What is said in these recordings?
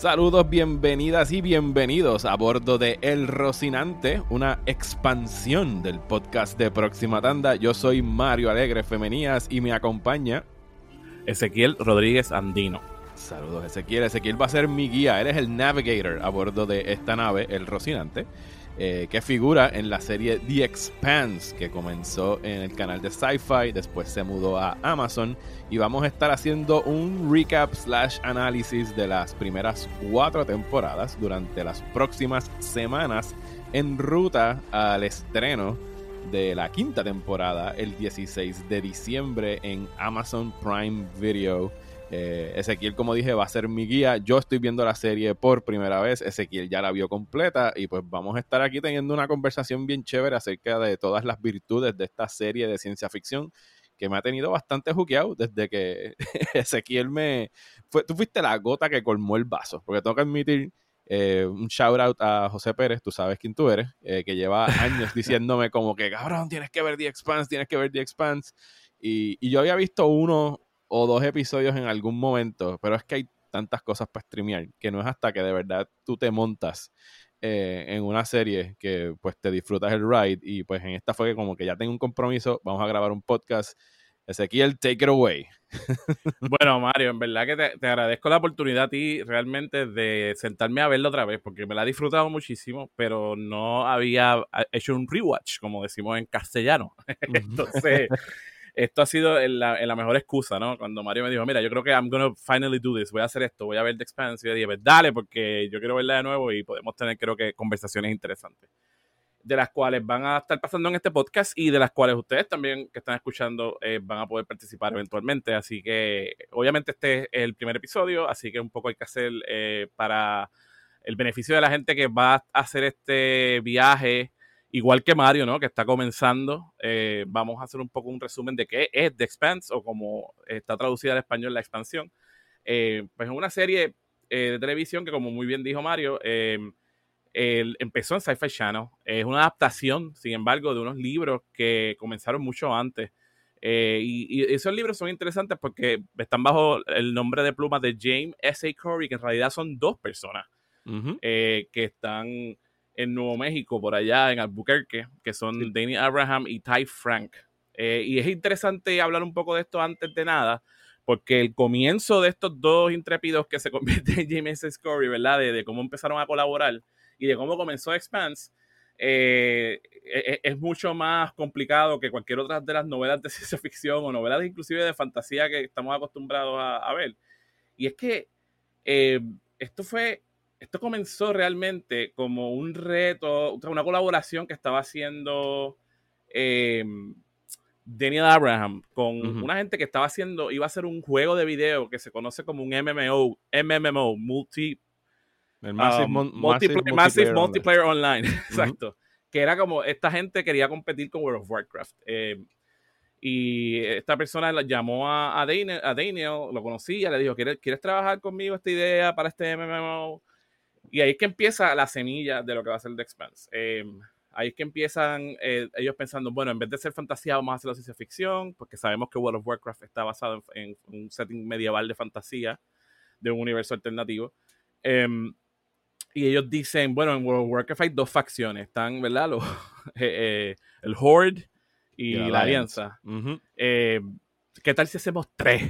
Saludos, bienvenidas y bienvenidos a bordo de El Rocinante, una expansión del podcast de Próxima Tanda. Yo soy Mario Alegre Femenías y me acompaña Ezequiel Rodríguez Andino. Saludos, Ezequiel. Ezequiel va a ser mi guía. Él es el navigator a bordo de esta nave, El Rocinante. Eh, que figura en la serie The Expanse, que comenzó en el canal de Sci-Fi, después se mudó a Amazon y vamos a estar haciendo un recap slash análisis de las primeras cuatro temporadas durante las próximas semanas en ruta al estreno de la quinta temporada el 16 de diciembre en Amazon Prime Video. Eh, Ezequiel, como dije, va a ser mi guía. Yo estoy viendo la serie por primera vez. Ezequiel ya la vio completa. Y pues vamos a estar aquí teniendo una conversación bien chévere acerca de todas las virtudes de esta serie de ciencia ficción que me ha tenido bastante juqueado desde que Ezequiel me... Fue, tú fuiste la gota que colmó el vaso. Porque tengo que admitir eh, un shout out a José Pérez, tú sabes quién tú eres, eh, que lleva años diciéndome como que, cabrón, tienes que ver The Expanse, tienes que ver The Expanse. Y, y yo había visto uno o dos episodios en algún momento, pero es que hay tantas cosas para streamear que no es hasta que de verdad tú te montas eh, en una serie que pues te disfrutas el ride y pues en esta fue que como que ya tengo un compromiso, vamos a grabar un podcast. Ezequiel, take it away. bueno, Mario, en verdad que te, agradezco la oportunidad a ti realmente de sentarme a verlo otra vez, porque me la he disfrutado muchísimo, pero no había hecho un rewatch, como decimos en castellano. Entonces, esto ha sido la, mejor excusa, ¿no? Cuando Mario me dijo, mira, yo creo que I'm gonna finally do this, voy a hacer esto, voy a ver The Expanse, y yo dije, pues dale, porque yo quiero verla de nuevo y podemos tener, creo que, conversaciones interesantes, de las cuales van a estar pasando en este podcast y de las cuales ustedes también que están escuchando eh, van a poder participar eventualmente. Así que, obviamente, este es el primer episodio, así que un poco hay que hacer eh, para el beneficio de la gente que va a hacer este viaje igual que Mario, ¿no? Que está comenzando. Eh, vamos a hacer un poco un resumen de qué es The Expanse o como está traducida al español la expansión. Eh, pues es una serie eh, de televisión que, como muy bien dijo Mario, em, empezó en Sci-Fi Channel. Es una adaptación, sin embargo, de unos libros que comenzaron mucho antes. Y, esos libros son interesantes porque están bajo el nombre de pluma de James S. A. Corey, que en realidad son dos personas que están en Nuevo México, por allá en Albuquerque, que son Danny Abraham y Ty Frank. Eh, y es interesante hablar un poco de esto antes de nada, porque el comienzo de estos dos intrépidos que se convierten en James Scory, ¿verdad? De, cómo empezaron a colaborar y de cómo comenzó Expanse, eh, e, e, es, mucho más complicado que cualquier otra de las novelas de ciencia ficción o novelas inclusive de fantasía que estamos acostumbrados a, ver. Y es que eh, esto fue esto comenzó realmente como un reto, una colaboración que estaba haciendo eh, Daniel Abraham con una gente que estaba haciendo, iba a hacer un juego de video que se conoce como un MMO, MMO, multi, Massive, um, multiplayer, Online, exacto. Que era como, esta gente quería competir con World of Warcraft. Eh, y esta persona llamó a, a, Daniel, a Daniel, lo conocía, le dijo, ¿Quieres, ¿quieres trabajar conmigo esta idea para este MMO? Y ahí es que empieza la semilla de lo que va a ser The Expanse. Em, ahí es que empiezan eh, ellos pensando, bueno, en vez de ser fantasía, vamos a hacer la ciencia ficción, porque sabemos que World of Warcraft está basado en, un setting medieval de fantasía, de un universo alternativo. Em, y ellos dicen, bueno, en World of Warcraft hay dos facciones, están, ¿verdad? Los, eh, eh, el Horde y, la, Alianza. Em, ¿Qué tal si hacemos tres?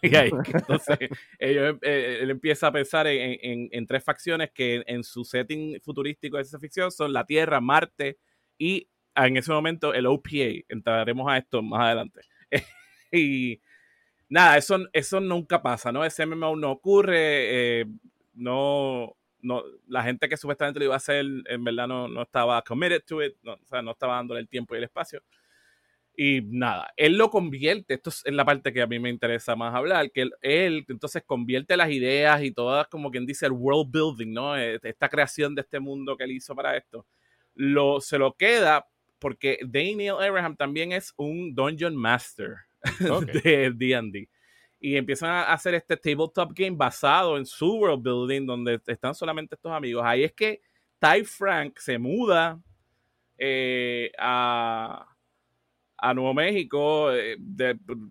y ahí, entonces, ellos, eh, él empieza a pensar en, tres facciones que en su setting futurístico de ciencia ficción son la Tierra, Marte y en ese momento el OPA. Entraremos a esto más adelante. y nada, eso, eso nunca pasa, ¿no? Ese MMO no ocurre, eh, no, no, la gente que supuestamente lo iba a hacer, en verdad no, no estaba committed to it, no, o sea, no estaba dándole el tiempo y el espacio. Y nada, él lo convierte, esto es la parte que a mí me interesa más hablar, que él, entonces convierte las ideas y todas, como quien dice, el world building, ¿no? Eh, esta creación de este mundo que él hizo para esto, lo, se lo queda porque Daniel Abraham también es un Dungeon Master de D&D. Y empiezan a hacer este tabletop game basado en su world building, donde están solamente estos amigos. Ahí es que Ty Frank se muda eh, a a Nuevo México eh,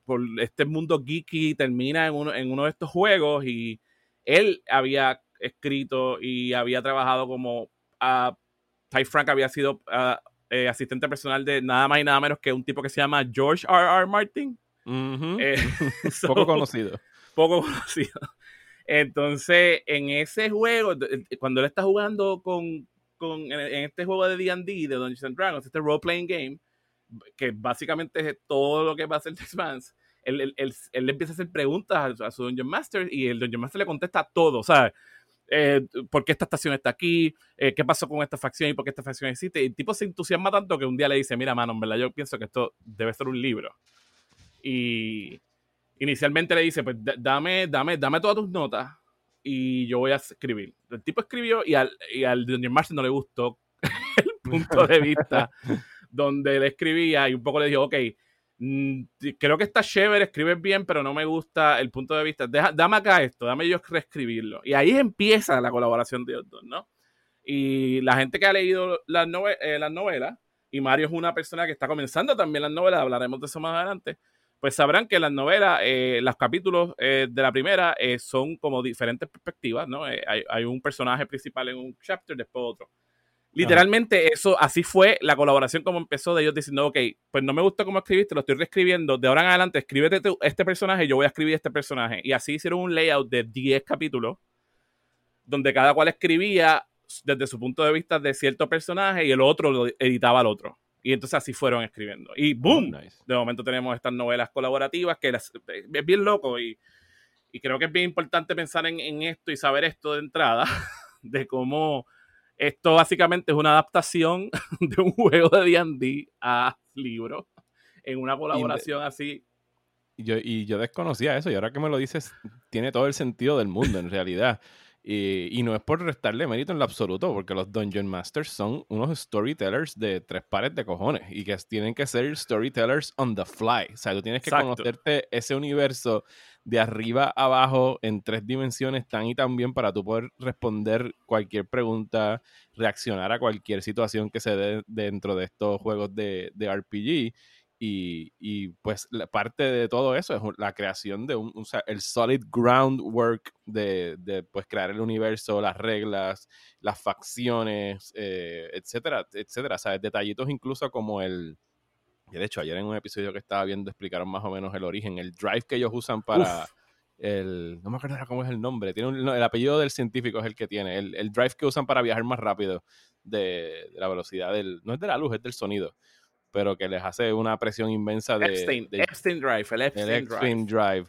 por este mundo geeky termina en uno, en uno de estos juegos y él había escrito y había trabajado como a Ty Frank había sido eh, asistente personal de nada más y nada menos que un tipo que se llama George R. R. Martin. Eh, poco conocido. Poco conocido. Entonces, en ese juego, cuando él está jugando con, con en, este juego de D&D, de Dungeons and Dragons, este role-playing game, que básicamente es todo lo que va a hacer The Expanse, él, él, él, él, empieza a hacer preguntas a, su Dungeon Master y el Dungeon Master le contesta todo, ¿sabes? Eh, por qué esta estación está aquí, eh, qué pasó con esta facción y por qué esta facción existe. Y el tipo se entusiasma tanto que un día le dice, mira, mano, en verdad yo pienso que esto debe ser un libro. Y inicialmente le dice, pues dame, dame, dame todas tus notas y yo voy a escribir. El tipo escribió y al, y al Dungeon Master no le gustó el punto de vista donde él escribía y un poco le dijo, ok, Mm, creo que está chévere, escribes bien, pero no me gusta el punto de vista. dame acá esto, dame yo reescribirlo. Y ahí empieza la colaboración de ellos ¿no? Y la gente que ha leído las, eh, las novelas, y Mario es una persona que está comenzando también las novelas, hablaremos de eso más adelante, pues sabrán que las novelas, eh, los capítulos eh, de la primera son como diferentes perspectivas, ¿no? Hay, hay, un personaje principal en un chapter, después otro. Literalmente eso, así fue la colaboración como empezó de ellos diciendo, ok, pues no me gusta cómo escribiste, lo estoy reescribiendo, de ahora en adelante escríbete este personaje, yo voy a escribir este personaje. Y así hicieron un layout de 10 capítulos, donde cada cual escribía desde su punto de vista de cierto personaje y el otro lo editaba al otro. Y entonces así fueron escribiendo. Y boom, de momento tenemos estas novelas colaborativas que es bien loco y, y, creo que es bien importante pensar en, en esto y saber esto de entrada, de cómo esto básicamente es una adaptación de un juego de D&D a libro en una colaboración así. Yo, y yo desconocía eso y ahora que me lo dices tiene todo el sentido del mundo en realidad. Y, no es por restarle mérito en lo absoluto, porque los Dungeon Masters son unos storytellers de tres pares de cojones y que tienen que ser storytellers on the fly. O sea, tú tienes que conocerte ese universo de arriba a abajo en tres dimensiones tan y tan bien para tú poder responder cualquier pregunta, reaccionar a cualquier situación que se dé dentro de estos juegos de, de RPG. Y, pues parte de todo eso es la creación de un, el solid groundwork de, de, pues crear el universo, las reglas, las facciones, eh, etcétera, etcétera. ¿Sabes? Detallitos incluso como el... De hecho, ayer en un episodio que estaba viendo explicaron más o menos el origen, el drive que ellos usan para... El, no me acuerdo cómo es el nombre, tiene el apellido del científico es el que tiene, el, el drive que usan para viajar más rápido de, de la velocidad del, no es de la luz, es del sonido pero que les hace una presión inmensa de Epstein, Drive, el Epstein, Drive.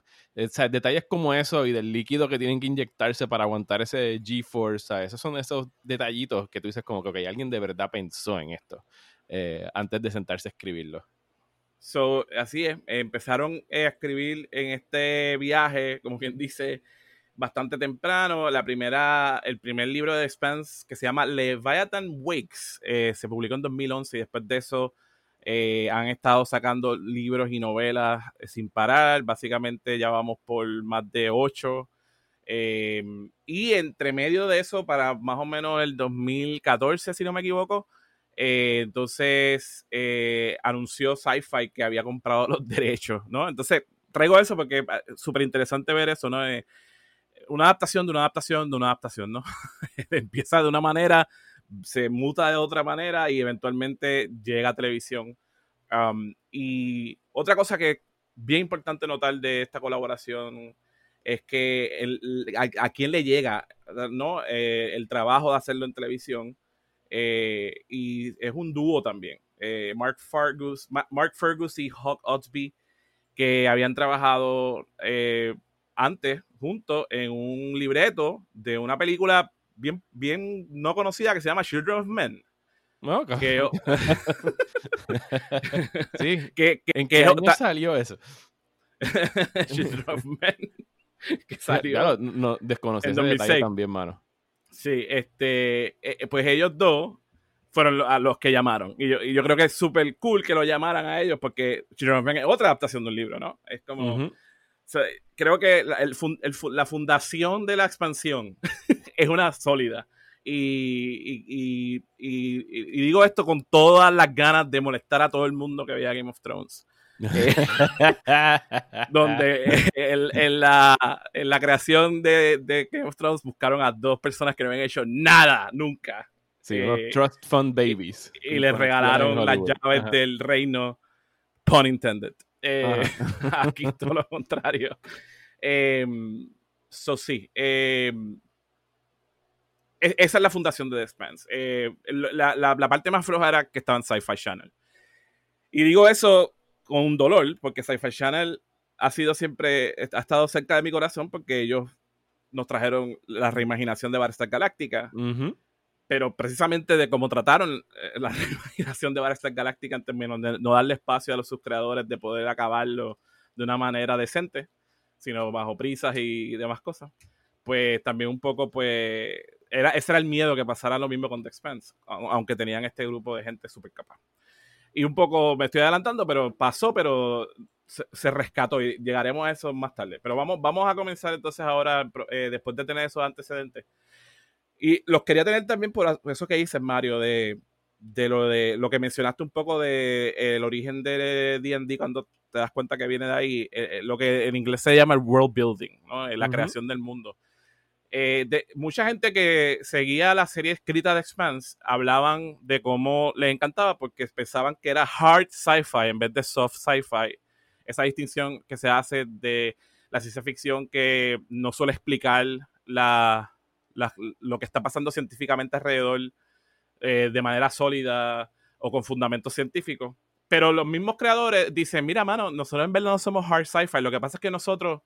detalles como eso y del líquido que tienen que inyectarse para aguantar ese G-Force, esos son esos detallitos que tú dices como que okay, alguien de verdad pensó en esto eh, antes de sentarse a escribirlo. So, así es, empezaron a escribir en este viaje, como quien dice, bastante temprano. La primera, el primer libro de Spence que se llama Leviathan Wakes eh, se publicó en 2011 y después de eso eh, han estado sacando libros y novelas eh, sin parar. Básicamente ya vamos por más de ocho. Eh, y entre medio de eso, para más o menos el 2014, si no me equivoco, entonces anunció Sci-Fi que había comprado los derechos, ¿no? Entonces traigo eso porque es súper interesante ver eso, ¿no? una adaptación de una adaptación de una adaptación, ¿no? Empieza de una manera se muta de otra manera y eventualmente llega a televisión. y otra cosa que es bien importante notar de esta colaboración es que a, quién le llega ¿no? Eh, el trabajo de hacerlo en televisión. Eh, y es un dúo también. Eh, Mark, Fergus, Mark Fergus y Hawk Otsby, que habían trabajado antes juntos en un libreto de una película bien, bien no conocida que se llama Children of Men. No, que, sí, que, ¿en qué año salió eso? Children of Men. que salió. Claro, no, desconociendo detalle también, mano. Sí, este, eh, eh, pues ellos dos fueron a los que llamaron. Y yo, y yo creo que es súper cool que lo llamaran a ellos porque Children of Men es otra adaptación de un libro, ¿no? Es como creo que la, fundación de la expansión es una sólida. Y, digo esto con todas las ganas de molestar a todo el mundo que veía Game of Thrones. Eh, donde en, la, creación de, Game of Thrones buscaron a dos personas que no habían hecho nada, nunca. Sí, eh, Trust Fund Babies. Y, les regalaron las llaves del reino, pun intended. Eh, aquí todo lo contrario. Em, so sí. Em, e, esa es la fundación de The Expanse. Eh, la, la, parte más floja era que estaba en Sci-Fi Channel. Y digo eso con un dolor, porque Sci-Fi Channel ha sido siempre, ha estado cerca de mi corazón porque ellos nos trajeron la reimaginación de Battlestar Galactica. Pero precisamente de cómo trataron eh, la reimaginación de Battlestar Galactica en términos de no darle espacio a los sus creadores de poder acabarlo de una manera decente, sino bajo prisas y demás cosas. Pues también un poco, pues, era, ese era el miedo que pasara lo mismo con The Expanse, aunque tenían este grupo de gente súper capaz. Y un poco me estoy adelantando, pero pasó, pero se, rescató y llegaremos a eso más tarde. Pero vamos, vamos a comenzar entonces ahora, eh, después de tener esos antecedentes. Y los quería tener también por eso que dices, Mario, de, de lo de lo que mencionaste un poco de el origen de D&D cuando te das cuenta que viene de ahí, eh, eh, lo que en inglés se llama el world building, ¿no? la creación del mundo. Eh, mucha gente que seguía la serie escrita de Expanse hablaban de cómo les encantaba porque pensaban que era hard sci-fi en vez de soft sci-fi. Esa distinción que se hace de la ciencia ficción que no suele explicar lo que está pasando científicamente alrededor eh, de manera sólida o con fundamentos científicos. Pero los mismos creadores dicen, mira, mano, nosotros en verdad no somos hard sci-fi. Lo que pasa es que nosotros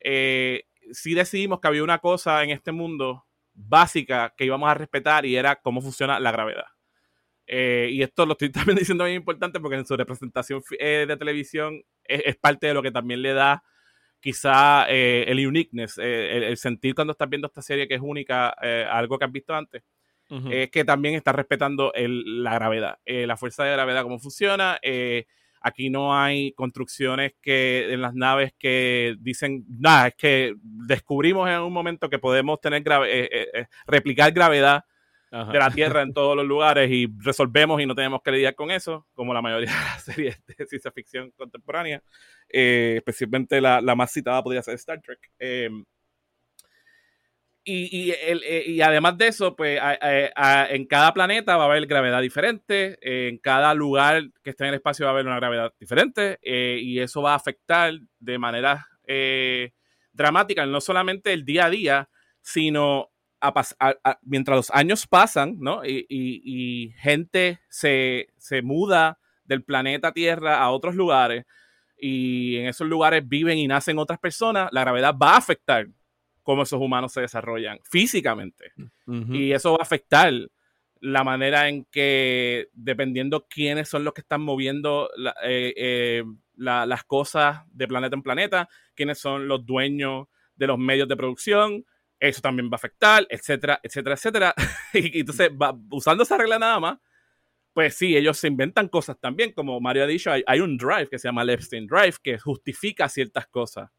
eh, sí decidimos que había una cosa en este mundo básica que íbamos a respetar y era cómo funciona la gravedad. Eh, y esto lo estoy también diciendo bien importante porque en su representación eh, de televisión es, parte de lo que también le da quizá eh, el uniqueness, el, sentir cuando estás viendo esta serie que es única, algo que has visto antes, es que también está respetando la gravedad, la fuerza de gravedad, cómo funciona. Aquí no hay construcciones que en las naves que dicen, nada, es que descubrimos en un momento que podemos tener eh, eh, eh, replicar gravedad de la Tierra en todos los lugares y resolvemos y no tenemos que lidiar con eso, como la mayoría de las series de ciencia ficción contemporánea, especialmente la, la, más citada podría ser Star Trek. Em, y, eh, y, además de eso, pues en cada planeta va a haber gravedad diferente, en cada lugar que esté en el espacio va a haber una gravedad diferente, eh, y eso va a afectar de manera eh, dramática no solamente el día a día, sino mientras los años pasan, ¿no? Y, gente se, se muda del planeta Tierra a otros lugares, y en esos lugares viven y nacen otras personas, la gravedad va a afectar cómo esos humanos se desarrollan físicamente. Y eso va a afectar la manera en que, dependiendo quiénes son los que están moviendo eh, eh, las cosas de planeta en planeta, quiénes son los dueños de los medios de producción, eso también va a afectar, etcétera, etcétera, etcétera. y, entonces, usando esa regla nada más, pues sí, ellos se inventan cosas también, como Mario ha dicho, hay, hay un drive que se llama Epstein Drive que justifica ciertas cosas.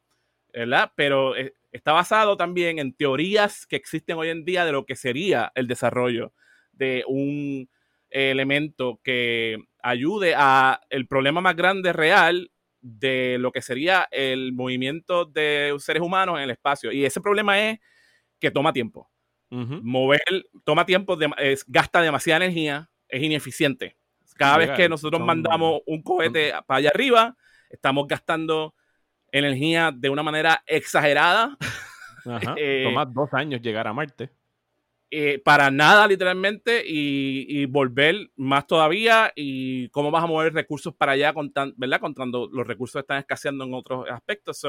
¿Verdad? Pero eh, está basado también en teorías que existen hoy en día de lo que sería el desarrollo de un elemento que ayude a el problema más grande real de lo que sería el movimiento de seres humanos en el espacio. Y ese problema es que toma tiempo. Mover toma tiempo, gasta demasiada energía, es ineficiente. Cada vez que nosotros mandamos un cohete para allá arriba, estamos gastando energía de una manera exagerada. Eh, Toma dos años llegar a Marte. Eh, para nada, literalmente, y, volver más todavía. Y cómo vas a mover recursos para allá, con ¿verdad? Cuando los recursos están escaseando en otros aspectos.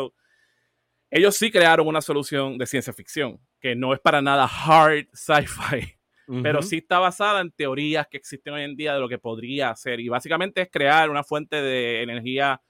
ellos sí crearon una solución de ciencia ficción, que no es para nada hard sci-fi, pero sí está basada en teorías que existen hoy en día de lo que podría ser. Y básicamente es crear una fuente de energía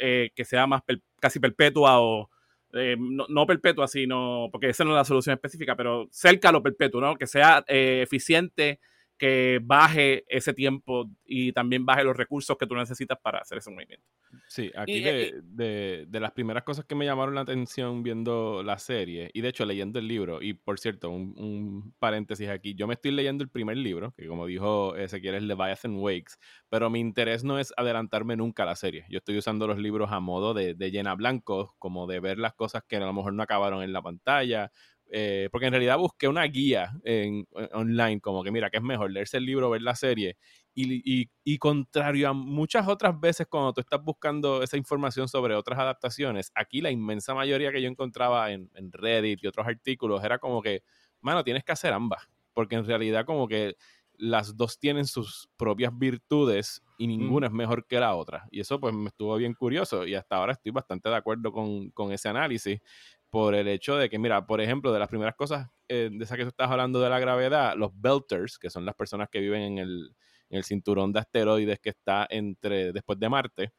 eh, que sea más casi perpetua o eh, no, perpetua, sino porque esa no es la solución específica, pero cerca a lo perpetuo, ¿no? Que sea eh, eficiente que baje ese tiempo y también baje los recursos que tú necesitas para hacer ese movimiento. Sí, aquí de, las primeras cosas que me llamaron la atención viendo la serie, y de hecho leyendo el libro, y por cierto, un, paréntesis aquí, yo me estoy leyendo el primer libro, que como dijo Ezequiel es Leviathan Wakes, pero mi interés no es adelantarme nunca a la serie. Yo estoy usando los libros a modo de, de llena blanco, como de ver las cosas que a lo mejor no acabaron en la pantalla, eh, porque en realidad busqué una guía en, eh, online, como que mira, que es mejor leerse el libro, ver la serie. Y, y, contrario a muchas otras veces cuando tú estás buscando esa información sobre otras adaptaciones, aquí la inmensa mayoría que yo encontraba en, en Reddit y otros artículos era como que, mano, tienes que hacer ambas. Porque en realidad como que las dos tienen sus propias virtudes y ninguna es mejor que la otra. Y eso pues me estuvo bien curioso y hasta ahora estoy bastante de acuerdo con, con ese análisis por el hecho de que, mira, por ejemplo, de las primeras cosas eh, de esas que tú estás hablando de la gravedad, los belters, que son las personas que viven en el, en el cinturón de asteroides que está entre después de Marte,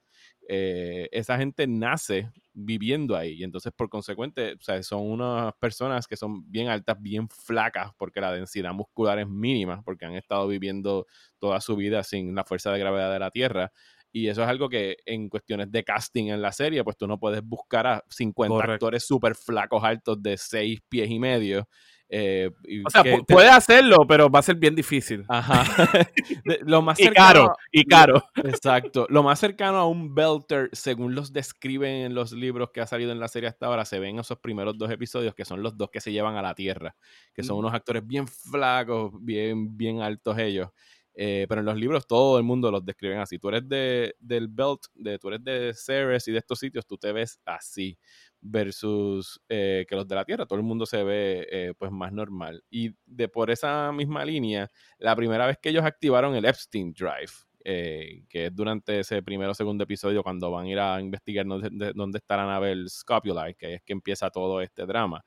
eh, esa gente nace viviendo ahí. Y entonces por consecuente o sea, son unas personas que son bien altas, bien flacas porque la densidad muscular es mínima porque han estado viviendo toda su vida sin la fuerza de gravedad de la Tierra y eso es algo que en cuestiones de casting en la serie, pues tú no puedes buscar a 50 actores súper flacos altos de 6 pies y medio. Eh, o sea, puede hacerlo, pero va a ser bien difícil. Ajá. lo más y caro, y caro. Exacto. Lo más cercano a un belter, según los describen en los libros que ha salido en la serie hasta ahora, se ven esos primeros dos episodios, que son los dos que se llevan a la Tierra, que son unos actores bien flacos, bien, bien altos ellos. Eh, pero en los libros todo el mundo los describen así. Tú eres de, del Belt, de, tú eres de Ceres y de estos sitios, tú te ves así versus eh, que los de la Tierra, todo el mundo se ve eh, pues más normal. Y de por esa misma línea, la primera vez que ellos activaron el Epstein Drive, que es durante ese primero o segundo episodio cuando van a ir a investigar dónde, dónde está la nave el Scopuli, que es que empieza todo este drama.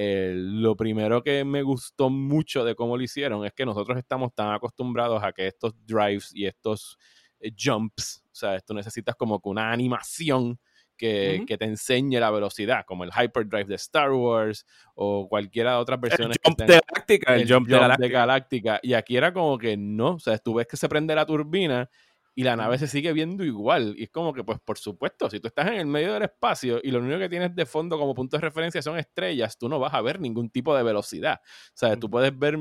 Eh, lo primero que me gustó mucho de cómo lo hicieron es que nosotros estamos tan acostumbrados a que estos drives y estos eh, jumps, o sea, esto necesitas como que una animación que, que, te enseñe la velocidad, como el Hyperdrive de Star Wars o cualquiera de otras versiones. El jump, de Galáctica, el, jump, de Galáctica. Y aquí era como que no, o sea, tú ves que se prende la turbina y la nave se sigue viendo igual. Y es como que, pues, por supuesto, si tú estás en el medio del espacio y lo único que tienes de fondo como punto de referencia son estrellas, tú no vas a ver ningún tipo de velocidad. O sea, tú puedes ver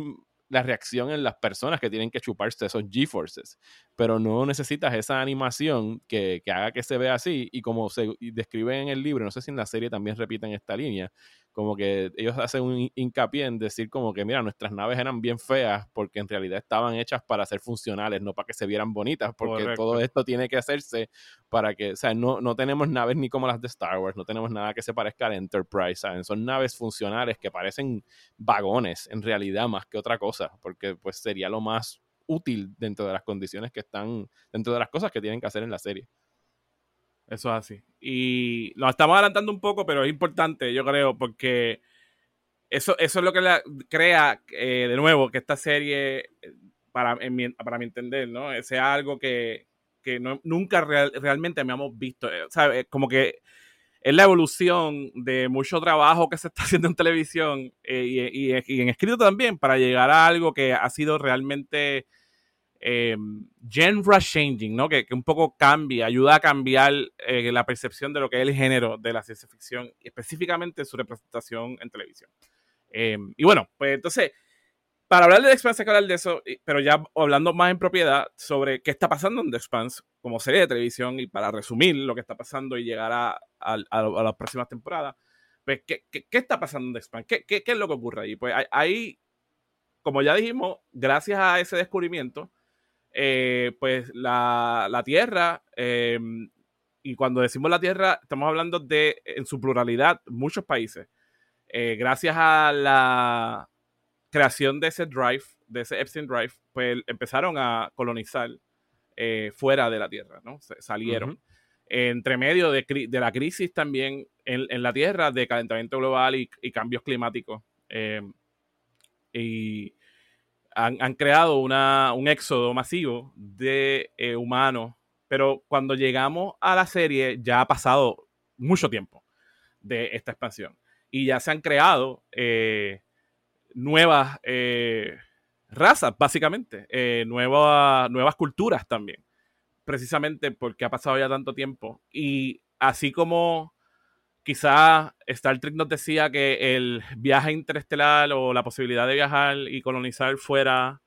la reacción en las personas que tienen que chuparse esos G-Forces. Pero no necesitas esa animación que, que, haga que se vea así. Y como se describe en el libro, no sé si en la serie también repiten esta línea, como que ellos hacen un hincapié en decir como que, mira, nuestras naves eran bien feas porque en realidad estaban hechas para ser funcionales, no para que se vieran bonitas, porque todo esto tiene que hacerse para que, o sea, no, no tenemos naves ni como las de Star Wars, no tenemos nada que se parezca a Enterprise, ¿saben? Son naves funcionales que parecen vagones en realidad más que otra cosa, porque pues sería lo más útil dentro de las condiciones que están, dentro de las cosas que tienen que hacer en la serie. Eso es así. Y lo estamos adelantando un poco, pero es importante, yo creo, porque eso, eso es lo que la, crea, eh, de nuevo, que esta serie, eh, para, para mi entender, ¿no? Sea algo que, que no, nunca realmente habíamos visto. Eh, ¿sabes? Como que es la evolución de mucho trabajo que se está haciendo en televisión y, y, en escrito también para llegar a algo que ha sido realmente eh, genre changing, ¿no? Que, un poco cambia, ayuda a cambiar eh, la percepción de lo que es el género de la ciencia ficción, y específicamente su representación en televisión. Em, y bueno, pues entonces, para hablar de The Expanse, hay que hablar de eso, pero ya hablando más en propiedad sobre qué está pasando en The Expanse como serie de televisión y para resumir lo que está pasando y llegar a, las próximas temporadas, pues, ¿qué, está pasando en The Expanse? ¿Qué, ¿Qué, es lo que ocurre ahí? Pues ahí, como ya dijimos, gracias a ese descubrimiento, eh, pues la, Tierra, em, y cuando decimos la Tierra, estamos hablando de, en su pluralidad, muchos países. Eh, gracias a la creación de ese drive, de ese Epstein Drive, pues empezaron a colonizar eh, fuera de la Tierra, ¿no? salieron. Entre medio de, la crisis también en, la Tierra de calentamiento global y, y cambios climáticos. Em, y han, creado un éxodo masivo de eh, humanos, pero cuando llegamos a la serie ya ha pasado mucho tiempo de esta expansión. Y ya se han creado eh, nuevas, eh, razas, básicamente, nuevas culturas también, precisamente porque ha pasado ya tanto tiempo. Y así como quizás Star Trek nos decía que el viaje interestelar o la posibilidad de viajar y colonizar fuera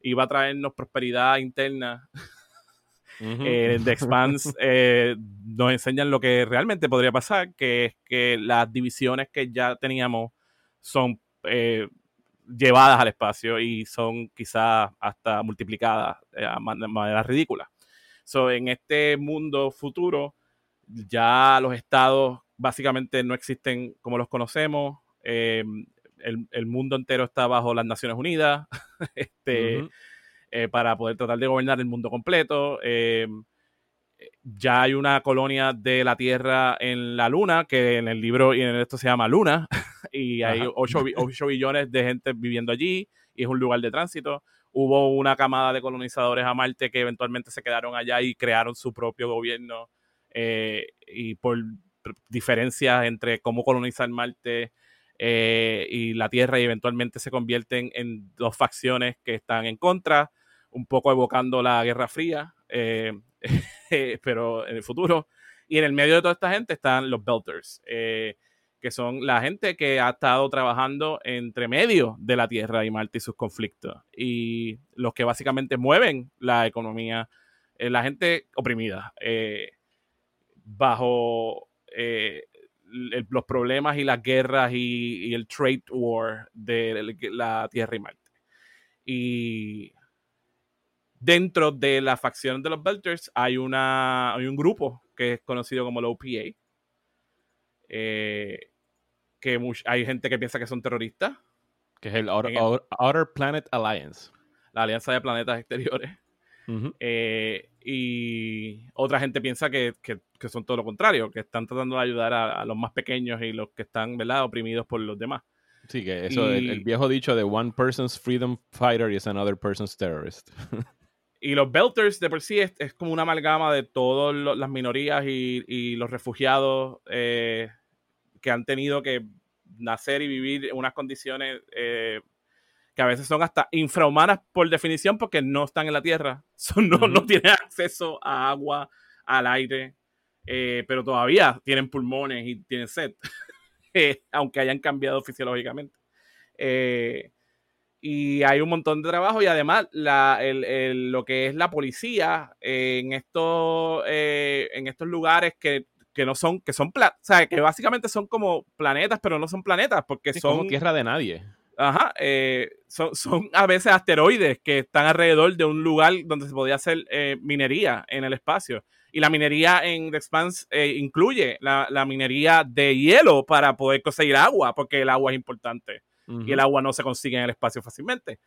iba a traernos prosperidad interna. Eh, The Expanse eh, nos enseñan lo que realmente podría pasar, que es que las divisiones que ya teníamos son llevadas al espacio y son quizás hasta multiplicadas de manera ridícula. So, en este mundo futuro, ya los estados básicamente no existen como los conocemos. Em, el, mundo entero está bajo las Naciones Unidas este, eh, para poder tratar de gobernar el mundo completo. Em, ya hay una colonia de la Tierra en la Luna, que en el libro y en esto se llama Luna, y hay 8, billones de gente viviendo allí, y es un lugar de tránsito. Hubo una camada de colonizadores a Marte que eventualmente se quedaron allá y crearon su propio gobierno, eh, y por diferencias entre cómo colonizar Marte eh, y la Tierra, y eventualmente se convierten en dos facciones que están en contra, un poco evocando la Guerra Fría. Eh, pero en el futuro. Y en el medio de toda esta gente están los Belters, eh, que son la gente que ha estado trabajando entre medio de la Tierra y Marte y sus conflictos. Y los que básicamente mueven la economía, eh, la gente oprimida, eh, los problemas y las guerras y, y, el trade war de la Tierra y Marte. Y dentro de la facción de los Belters hay, una, hay un grupo que es conocido como la OPA. Eh, que hay gente que piensa que son terroristas. Que es el Outer, Planet Alliance. La Alianza de Planetas Exteriores. Eh, y otra gente piensa que, son todo lo contrario, que están tratando de ayudar a, los más pequeños y los que están ¿verdad? oprimidos por los demás. Sí, que eso, el, el, viejo dicho de one person's freedom fighter is another person's terrorist. Y los Belters de por sí es, como una amalgama de todas las minorías y, los refugiados eh, que han tenido que nacer y vivir en unas condiciones eh, que a veces son hasta infrahumanas por definición porque no están en la tierra. No, no, tienen acceso a agua, al aire, eh, pero todavía tienen pulmones y tienen sed, aunque hayan cambiado fisiológicamente y hay un montón de trabajo y además la, el, lo que es la policía en estos, eh, en estos lugares que, no son, que son, o sea, que básicamente son como planetas, pero no son planetas porque son... Como tierra de nadie. Ajá, eh, son, son, a veces asteroides que están alrededor de un lugar donde se podía hacer eh, minería en el espacio. Y la minería en The Expanse incluye la, la minería de hielo para poder conseguir agua, porque el agua es importante y el agua no se consigue en el espacio fácilmente.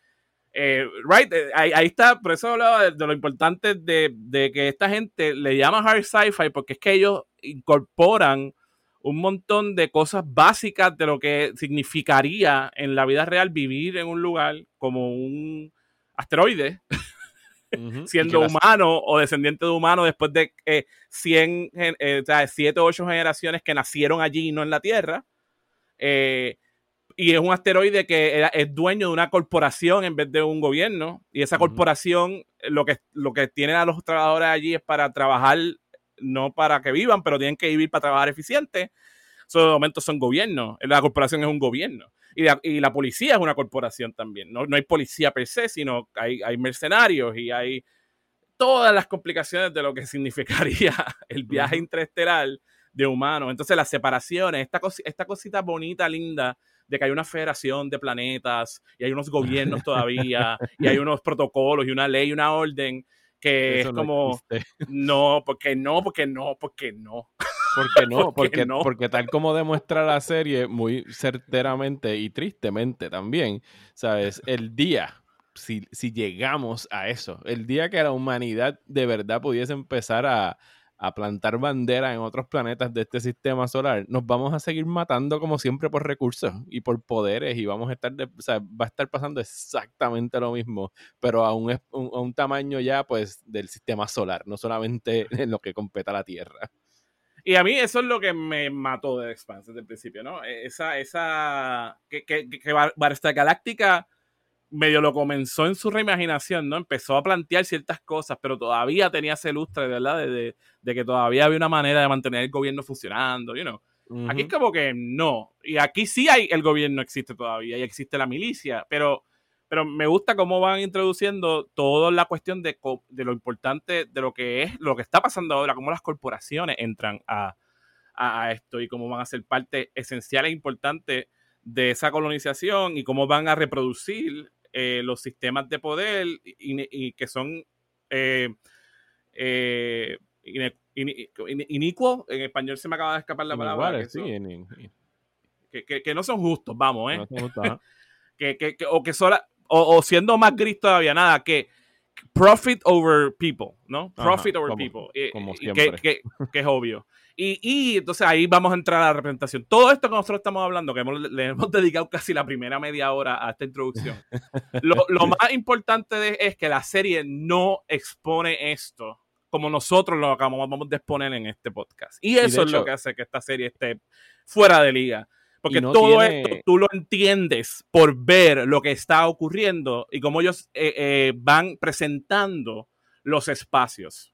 Eh, right, eh, ahí, está, por eso hablaba de, lo importante de, que esta gente le llama hard sci-fi, porque es que ellos incorporan un montón de cosas básicas de lo que significaría en la vida real vivir en un lugar como un asteroide, siendo humano o descendiente de humano después de eh, 100, eh, o sea, 7 o 8 generaciones que nacieron allí y no en la Tierra. Eh, y es un asteroide que es dueño de una corporación en vez de un gobierno. Y esa corporación lo que, lo que tiene a los trabajadores allí es para trabajar, no para que vivan, pero tienen que vivir para trabajar eficiente. Eso de momento son gobiernos. La corporación es un gobierno. Y la, y la policía es una corporación también. No, no hay policía per se, sino hay, hay mercenarios y hay todas las complicaciones de lo que significaría el viaje interestelar de humanos. Entonces las separaciones, esta, esta cosita bonita, linda de que hay una federación de planetas y hay unos gobiernos todavía y hay unos protocolos y una ley y una orden que es como no, porque no, porque no, porque no. Porque no, porque, no? porque tal como demuestra la serie muy certeramente y tristemente también, ¿sabes? El día si, si, llegamos a eso, el día que la humanidad de verdad pudiese empezar a, a plantar bandera en otros planetas de este sistema solar, nos vamos a seguir matando como siempre por recursos y por poderes y vamos a estar, o sea, va a estar pasando exactamente lo mismo, pero a un, a un tamaño ya pues del sistema solar, no solamente en lo que compete a la Tierra. Y a mí eso es lo que me mató de Expanse desde el principio, ¿no? E, esa, esa, que, que, que Galáctica medio lo comenzó en su reimaginación, ¿no? Empezó a plantear ciertas cosas, pero todavía tenía ese lustre, ¿verdad? De, de, que todavía había una manera de mantener el gobierno funcionando, you know. Aquí es como que no. Y aquí sí hay, el gobierno existe todavía y existe la milicia, pero, pero me gusta cómo van introduciendo toda la cuestión de, de lo importante de lo que es, lo que está pasando ahora, cómo las corporaciones entran a, a esto y cómo van a ser parte esencial e importante de esa colonización y cómo van a reproducir eh, los sistemas de poder y, que son eh, eh, inicuos. En español se me acaba de escapar la palabra. que, no son justos, vamos, ¿eh? que, o que son, o, siendo más gris todavía, nada, que profit over people, ¿no? Profit over people. Como siempre. Que, es obvio. Y, entonces ahí vamos a entrar a la representación. Todo esto que nosotros estamos hablando, que le hemos dedicado casi la primera media hora a esta introducción, lo, más importante es que la serie no expone esto como nosotros lo acabamos de exponer en este podcast. Y eso es lo que hace que esta serie esté fuera de liga. Porque todo esto tú lo entiendes por ver lo que está ocurriendo y cómo ellos eh, eh, van presentando los espacios.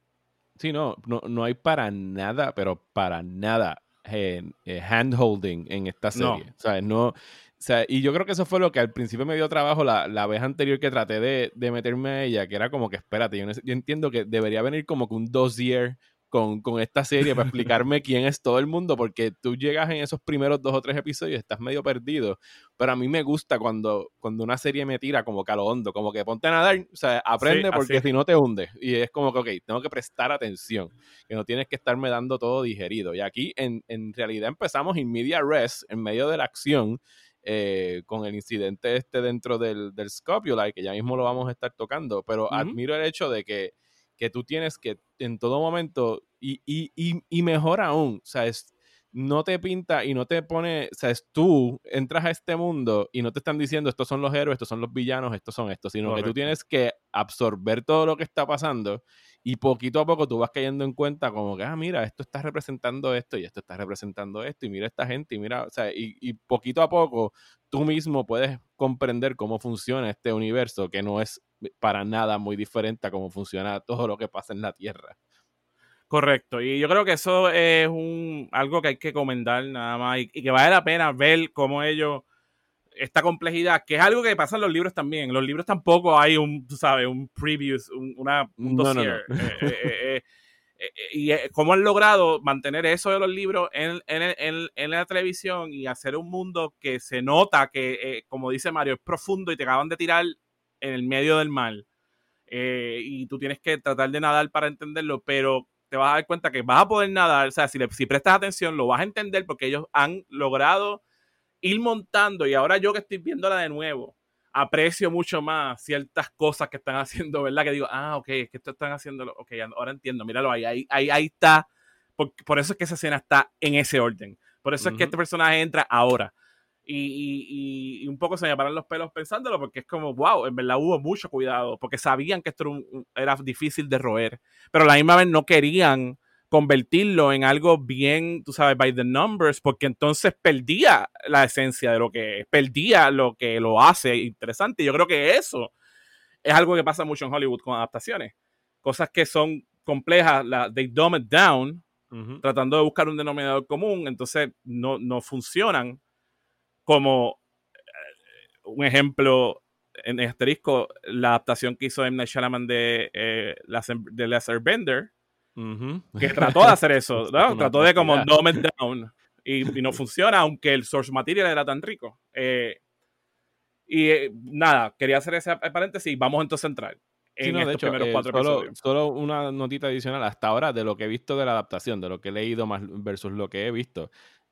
Sí, no, no, hay para nada, pero para nada eh, handholding en esta serie. O sea, no, o sea, y yo creo que eso fue lo que al principio me dio trabajo la, la vez anterior que traté de, de, meterme a ella, que era como que, espérate, yo, yo entiendo que debería venir como que un dossier con, esta serie para explicarme quién es todo el mundo, porque tú llegas en esos primeros dos o tres episodios y estás medio perdido. Pero a mí me gusta cuando, cuando una serie me tira como que a lo hondo, como que ponte a nadar, o sea, aprende porque si no te hunde. Y es como que, ok, tengo que prestar atención, que no tienes que estarme dando todo digerido. Y aquí en, en realidad empezamos en media rest, en medio de la acción. Eh, con el incidente este dentro del, del Scopulite, que ya mismo lo vamos a estar tocando, pero admiro el hecho de que que tú tienes que en todo momento, y, y, y, y mejor aún, o sea, es, no te pinta y no te pone, o sea, es tú entras a este mundo y no te están diciendo estos son los héroes, estos son los villanos, estos son estos, sino que tú tienes que absorber todo lo que está pasando y poquito a poco tú vas cayendo en cuenta como que, ah, mira, esto está representando esto y esto está representando esto y mira esta gente y mira, o sea, y, y poquito a poco tú mismo puedes comprender cómo funciona este universo que no es para nada muy diferente a cómo funciona todo lo que pasa en la Tierra. Correcto, y yo creo que eso es un, algo que hay que comentar nada más y, y que vale la pena ver cómo ellos esta complejidad, que es algo que pasa en los libros también. En los libros tampoco hay un, tú sabes, un preview, un, una, dossier. Eh, eh, eh, y cómo han logrado mantener eso de los libros en, en, en, la televisión y hacer un mundo que se nota que, como dice Mario, es profundo y te acaban de tirar en el medio del mar. y tú tienes que tratar de nadar para entenderlo, pero te vas a dar cuenta que vas a poder nadar, o sea, si, si prestas atención, lo vas a entender porque ellos han logrado ir montando y ahora yo que estoy viéndola de nuevo, aprecio mucho más ciertas cosas que están haciendo, ¿verdad? Que digo, ah, ok, es que esto están haciendo, ok, ahora entiendo, míralo ahí, ahí, ahí, ahí está. Por, eso es que esa escena está en ese orden. Por eso es que este personaje entra ahora. Y, y, un poco se me paran los pelos pensándolo porque es como, wow, en verdad hubo mucho cuidado porque sabían que esto era, era difícil de roer, pero a la misma vez no querían convertirlo en algo bien, tú sabes, by the numbers, porque entonces perdía la esencia de lo que es, perdía lo que lo hace interesante. Yo creo que eso es algo que pasa mucho en Hollywood con adaptaciones. Cosas que son complejas, la, they dumb it down, tratando de buscar un denominador común, entonces no, no funcionan como eh, un ejemplo en asterisco, la adaptación que hizo M. Night Shyamalan de, eh, de Lesser Bender, que trató de hacer eso, ¿no? trató de como dumb it down y, no funciona, aunque el source material era tan rico. Eh, y eh, nada, quería hacer ese paréntesis. Vamos entonces a entrar. En de hecho, eh, solo, solo, una notita adicional hasta ahora de lo que he visto de la adaptación, de lo que he leído más versus lo que he visto.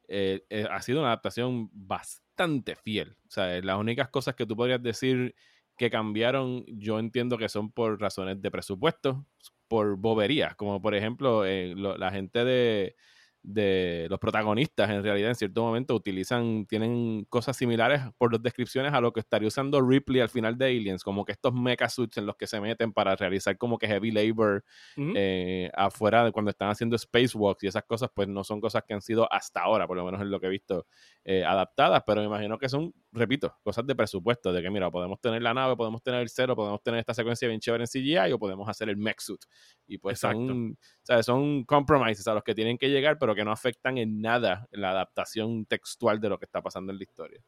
ha sido una adaptación bastante fiel. O sea, las únicas cosas que tú podrías decir que cambiaron, yo entiendo que son por razones de presupuesto, por boberías, como por ejemplo eh, la gente de, de, los protagonistas en realidad en cierto momento utilizan, tienen cosas similares por las descripciones a lo que estaría usando Ripley al final de Aliens, como que estos mecha suits en los que se meten para realizar como que heavy labor eh, afuera de cuando están haciendo spacewalks y esas cosas, pues no son cosas que han sido hasta ahora, por lo menos en lo que he visto, eh, adaptadas, pero me imagino que son repito, cosas de presupuesto, de que mira, podemos tener la nave, podemos tener el cero, podemos tener esta secuencia bien chévere en CGI o podemos hacer el mech suit. Y pues son, son compromises a los que tienen que llegar, pero que no afectan en nada la adaptación textual de lo que está pasando en la historia.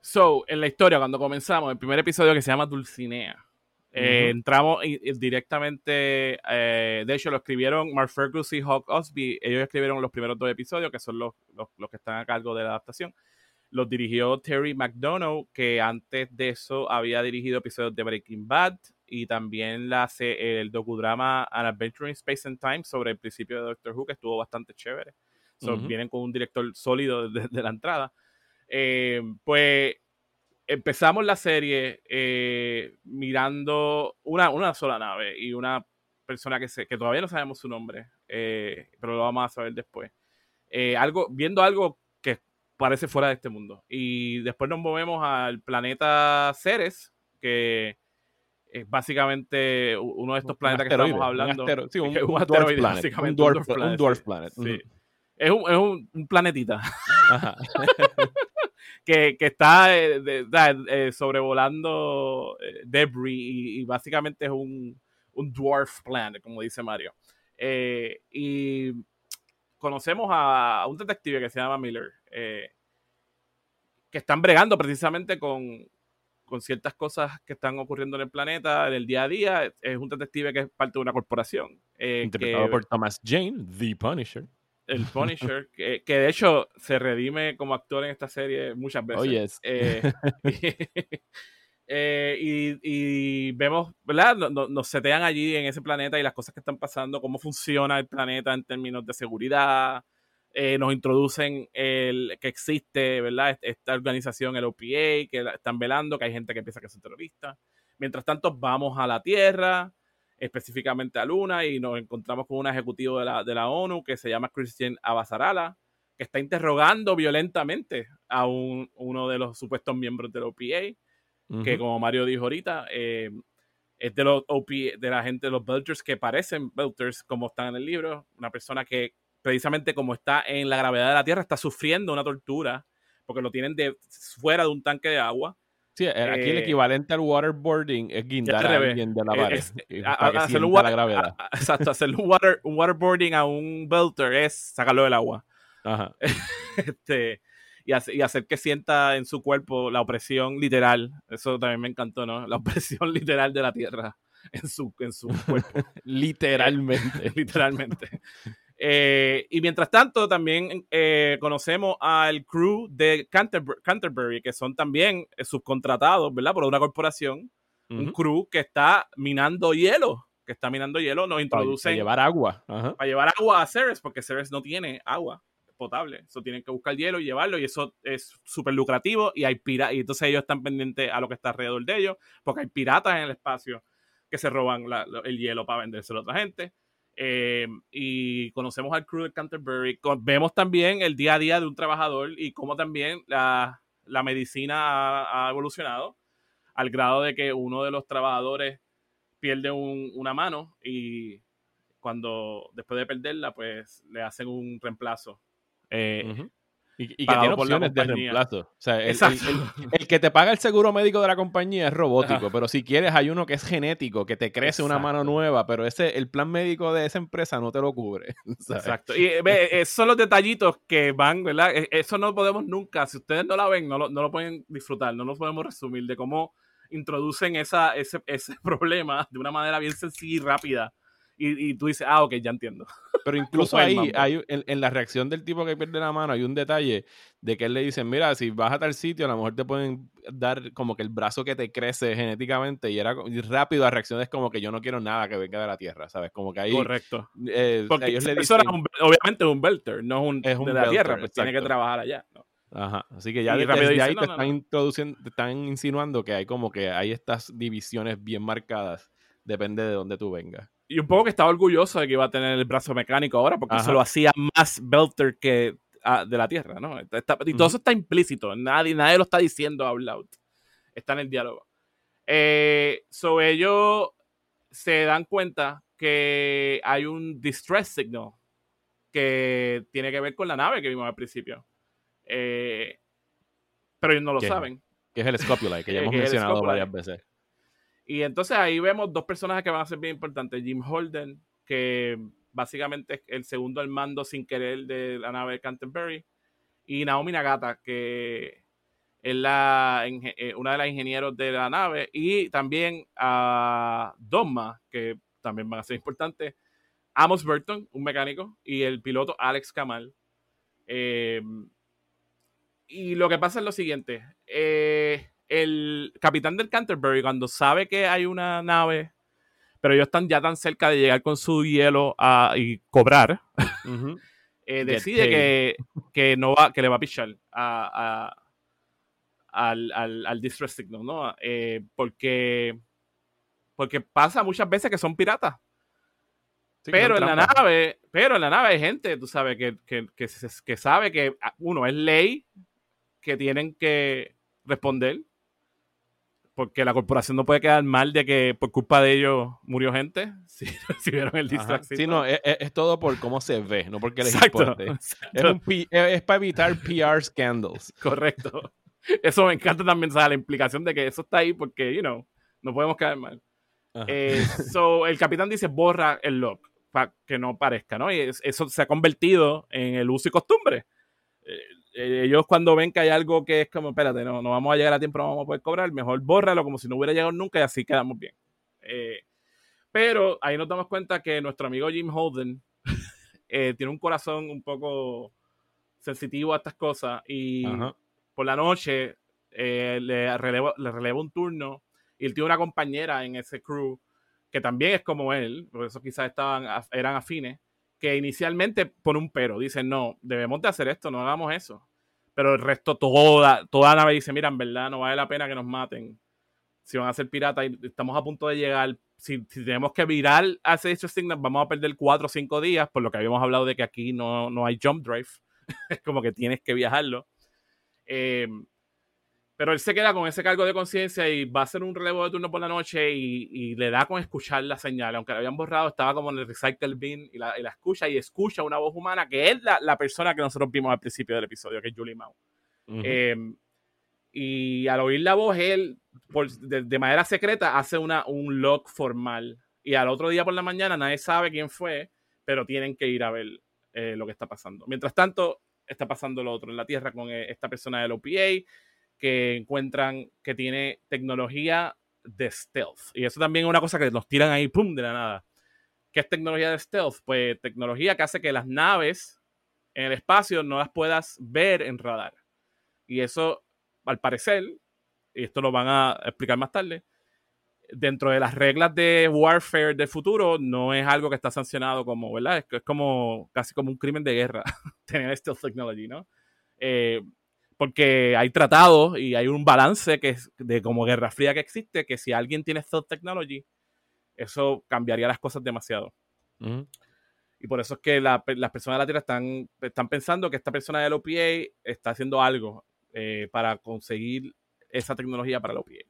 So, en la historia, cuando comenzamos, el primer episodio que se llama Dulcinea, eh, entramos directamente, eh, de hecho lo escribieron Mark Fergus y Hawk Osby, ellos escribieron los primeros dos episodios, que son los, los, que están a cargo de la adaptación. Los dirigió Terry McDonough, que antes de eso había dirigido episodios de Breaking Bad y también la, el docudrama An Adventure in Space and Time sobre el principio de Doctor Who, que estuvo bastante chévere. Vienen con un director sólido desde la entrada. Eh, pues empezamos la serie eh, mirando una, una, sola nave y una persona que, se, que todavía no sabemos su nombre, eh, pero lo vamos a saber después. Eh, algo, viendo algo parece fuera de este mundo. Y después nos movemos al planeta Ceres, que es básicamente uno de estos planetas que estamos hablando. Un, sí, un, un, asteroide, básicamente. Un dwarf, planet. Sí. Es un, es un, planetita. que, está eh, eh, sobrevolando eh, debris y, básicamente es un, un, dwarf planet, como dice Mario. y conocemos a, un detective que se llama Miller, que están bregando precisamente con, con ciertas cosas que están ocurriendo en el planeta, en el día a día. Es un detective que es parte de una corporación. Interpretado por Thomas Jane, The Punisher el Punisher, que, de hecho se redime como actor en esta serie muchas veces. Oh, eh, eh, y, vemos, ¿verdad? Nos, setean allí en ese planeta y las cosas que están pasando, cómo funciona el planeta en términos de seguridad. Eh, nos introducen el que existe, ¿verdad? Esta organización, el OPA, que están velando, que hay gente que piensa que son terroristas. Mientras tanto, vamos a la Tierra específicamente a Luna y nos encontramos con un ejecutivo de la, de la ONU que se llama Christian Abasarala, que está interrogando violentamente a un, uno de los supuestos miembros del OPA, que como Mario dijo ahorita, eh, es de los OPA, de la gente de los Belters que parecen Belters como están en el libro, una persona que precisamente como está en la gravedad de la Tierra está sufriendo una tortura porque lo tienen de fuera de un tanque de agua Sí, eh, aquí el eh, equivalente al waterboarding es guindar a alguien de la pared. hacer un la gravedad. exacto, hacer un, water, un waterboarding a un belter es sacarlo del agua. Ajá. este, y, hacer, que sienta en su cuerpo la opresión literal. Eso también me encantó, ¿no? La opresión literal de la tierra en su, en su cuerpo. literalmente. literalmente. Eh, y mientras tanto, también eh, conocemos al crew de Canterbury, que son también eh, subcontratados, ¿verdad? Por una corporación. Un crew que está minando hielo. Que está minando hielo. Nos introducen. Para, llevar agua. Para llevar agua a Ceres, porque Ceres no tiene agua potable. Eso tienen que buscar hielo y llevarlo. Y eso es súper lucrativo. Y hay piratas. Y entonces ellos están pendientes a lo que está alrededor de ellos. Porque hay piratas en el espacio que se roban el hielo para vendérselo a otra gente. Eh, y conocemos al crew de Canterbury. vemos también el día a día de un trabajador y cómo también la, la medicina ha, evolucionado al grado de que uno de los trabajadores pierde una mano y cuando después de perderla, pues le hacen un reemplazo. Eh, y, que tiene opciones de reemplazo. O sea, el, el, que te paga el seguro médico de la compañía es robótico, pero si quieres hay uno que es genético, que te crece una mano nueva, pero ese el plan médico de esa empresa no te lo cubre. Exacto. Y ve, esos son los detallitos que van, ¿verdad? E, eso no podemos nunca, si ustedes no la ven, no lo, no lo pueden disfrutar, no lo podemos resumir de cómo introducen esa, ese, ese problema de una manera bien sencilla y rápida y, tú dices, ah, ok, ya entiendo. Pero incluso ahí, hay, en, la reacción del tipo que pierde la mano, hay un detalle de que él le dice, mira, si vas a tal sitio, a lo mejor te pueden dar como que el brazo que te crece genéticamente y era rápido la reacción es como que yo no quiero nada que venga de la tierra, ¿sabes? Como que ahí... Correcto. Eh, Porque ellos le dicen, obviamente es un belter, no es un, es un de la tierra, pues tiene que trabajar allá, Ajá, así que ya desde, ahí te están introduciendo, te están insinuando que hay como que hay estas divisiones bien marcadas, depende de dónde tú vengas y un poco que estaba orgulloso de que iba a tener el brazo mecánico ahora, porque eso lo hacía más Belter que ah, de la Tierra, ¿no? y todo eso está implícito, nadie, nadie lo está diciendo out loud. Está en el diálogo. Eh, so ellos se dan cuenta que hay un distress signal que tiene que ver con la nave que vimos al principio. Eh, pero ellos no lo ¿Qué? saben. Que es el Scopulite, que ya hemos mencionado varias veces. Y entonces ahí vemos dos personajes que van a ser bien importantes. Jim Holden, que básicamente es el segundo al mando sin querer de la nave de Canterbury. Y Naomi Nagata, que es la, eh, una de las ingenieros de la nave. Y también a Dogma, que también van a ser importantes. Amos Burton, un mecánico. Y el piloto Alex Kamal. Eh, y lo que pasa es lo siguiente. eh, el capitán del Canterbury, cuando sabe que hay una nave, pero ellos están ya tan cerca de llegar con su hielo a, y cobrar, eh, decide que, que no va, que le va a pichar a, a- al, al, al distress signal, ¿no? Eh, porque, porque pasa muchas veces que son piratas. Sí, pero en la nave, pero en la nave hay gente, tú sabes, que, que, que sabe que ah, uno es ley que tienen que responder. Porque la corporación no puede quedar mal de que por culpa de ellos murió gente. Si, vieron el distracción. Sí, no, es, es- es todo por cómo se ve, no porque les Exacto, importe. Exacto, P- es- es para evitar PR scandals. correcto. Eso me encanta también, ¿sabes? La implicación de que eso está ahí porque, you know, no podemos quedar mal. Eh, so, el capitán dice borra el log para que no parezca, ¿no? Y es- eso se ha convertido en el uso y costumbre. Eh, ellos cuando ven que hay algo que es como, espérate, no, no vamos a llegar a tiempo, no vamos a poder cobrar, mejor bórralo como si no hubiera llegado nunca y así quedamos bien. Eh, pero ahí nos damos cuenta que nuestro amigo Jim Holden eh, tiene un corazón un poco sensitivo a estas cosas y Ajá. por la noche eh, le, releva, le un turno y él tiene una compañera en ese crew que también es como él, por eso quizás estaban, eran afines, que inicialmente pone un pero, dice, no, debemos de hacer esto, no hagamos eso. Pero el resto, toda, toda nave dice, mira, en verdad no vale la pena que nos maten. Si van a ser piratas y estamos a punto de llegar, si, si tenemos que virar a ese signal, vamos a perder cuatro o cinco días, por lo que habíamos hablado de que aquí no, no hay jump drive. es como que tienes que viajarlo. Eh, pero él se queda con ese cargo de conciencia y va a hacer un relevo de turno por la noche y, y le da con escuchar la señal. Aunque la habían borrado, estaba como en el recycle bin y la, y la escucha y escucha una voz humana que es la, la persona que nosotros vimos al principio del episodio, que es Julie Mao. Ujú. Eh, y al oír la voz, él, por- de, de manera secreta, hace una, un log formal. Y al otro día por la mañana nadie sabe quién fue, pero tienen que ir a ver eh, lo que está pasando. Mientras tanto, está pasando lo otro en la Tierra con eh, esta persona del OPA que encuentran que tiene tecnología de stealth. Y eso también es una cosa que nos tiran ahí, pum, de la nada. ¿Qué es tecnología de stealth? Pues tecnología que hace que las naves en el espacio no las puedas ver en radar. Y eso, al parecer, y esto lo van a explicar más tarde, dentro de las reglas de warfare del futuro, no es algo que está sancionado como, ¿verdad? Es, es como casi como un crimen de guerra tener stealth technology, ¿no? Eh, porque hay tratados y hay un balance que es de como guerra fría que existe, que si alguien tiene stealth technology, eso cambiaría las cosas demasiado. Y por eso es que la- las personas de la Tierra están, están pensando que esta persona del OPA está haciendo algo eh, para conseguir esa tecnología para el OPA.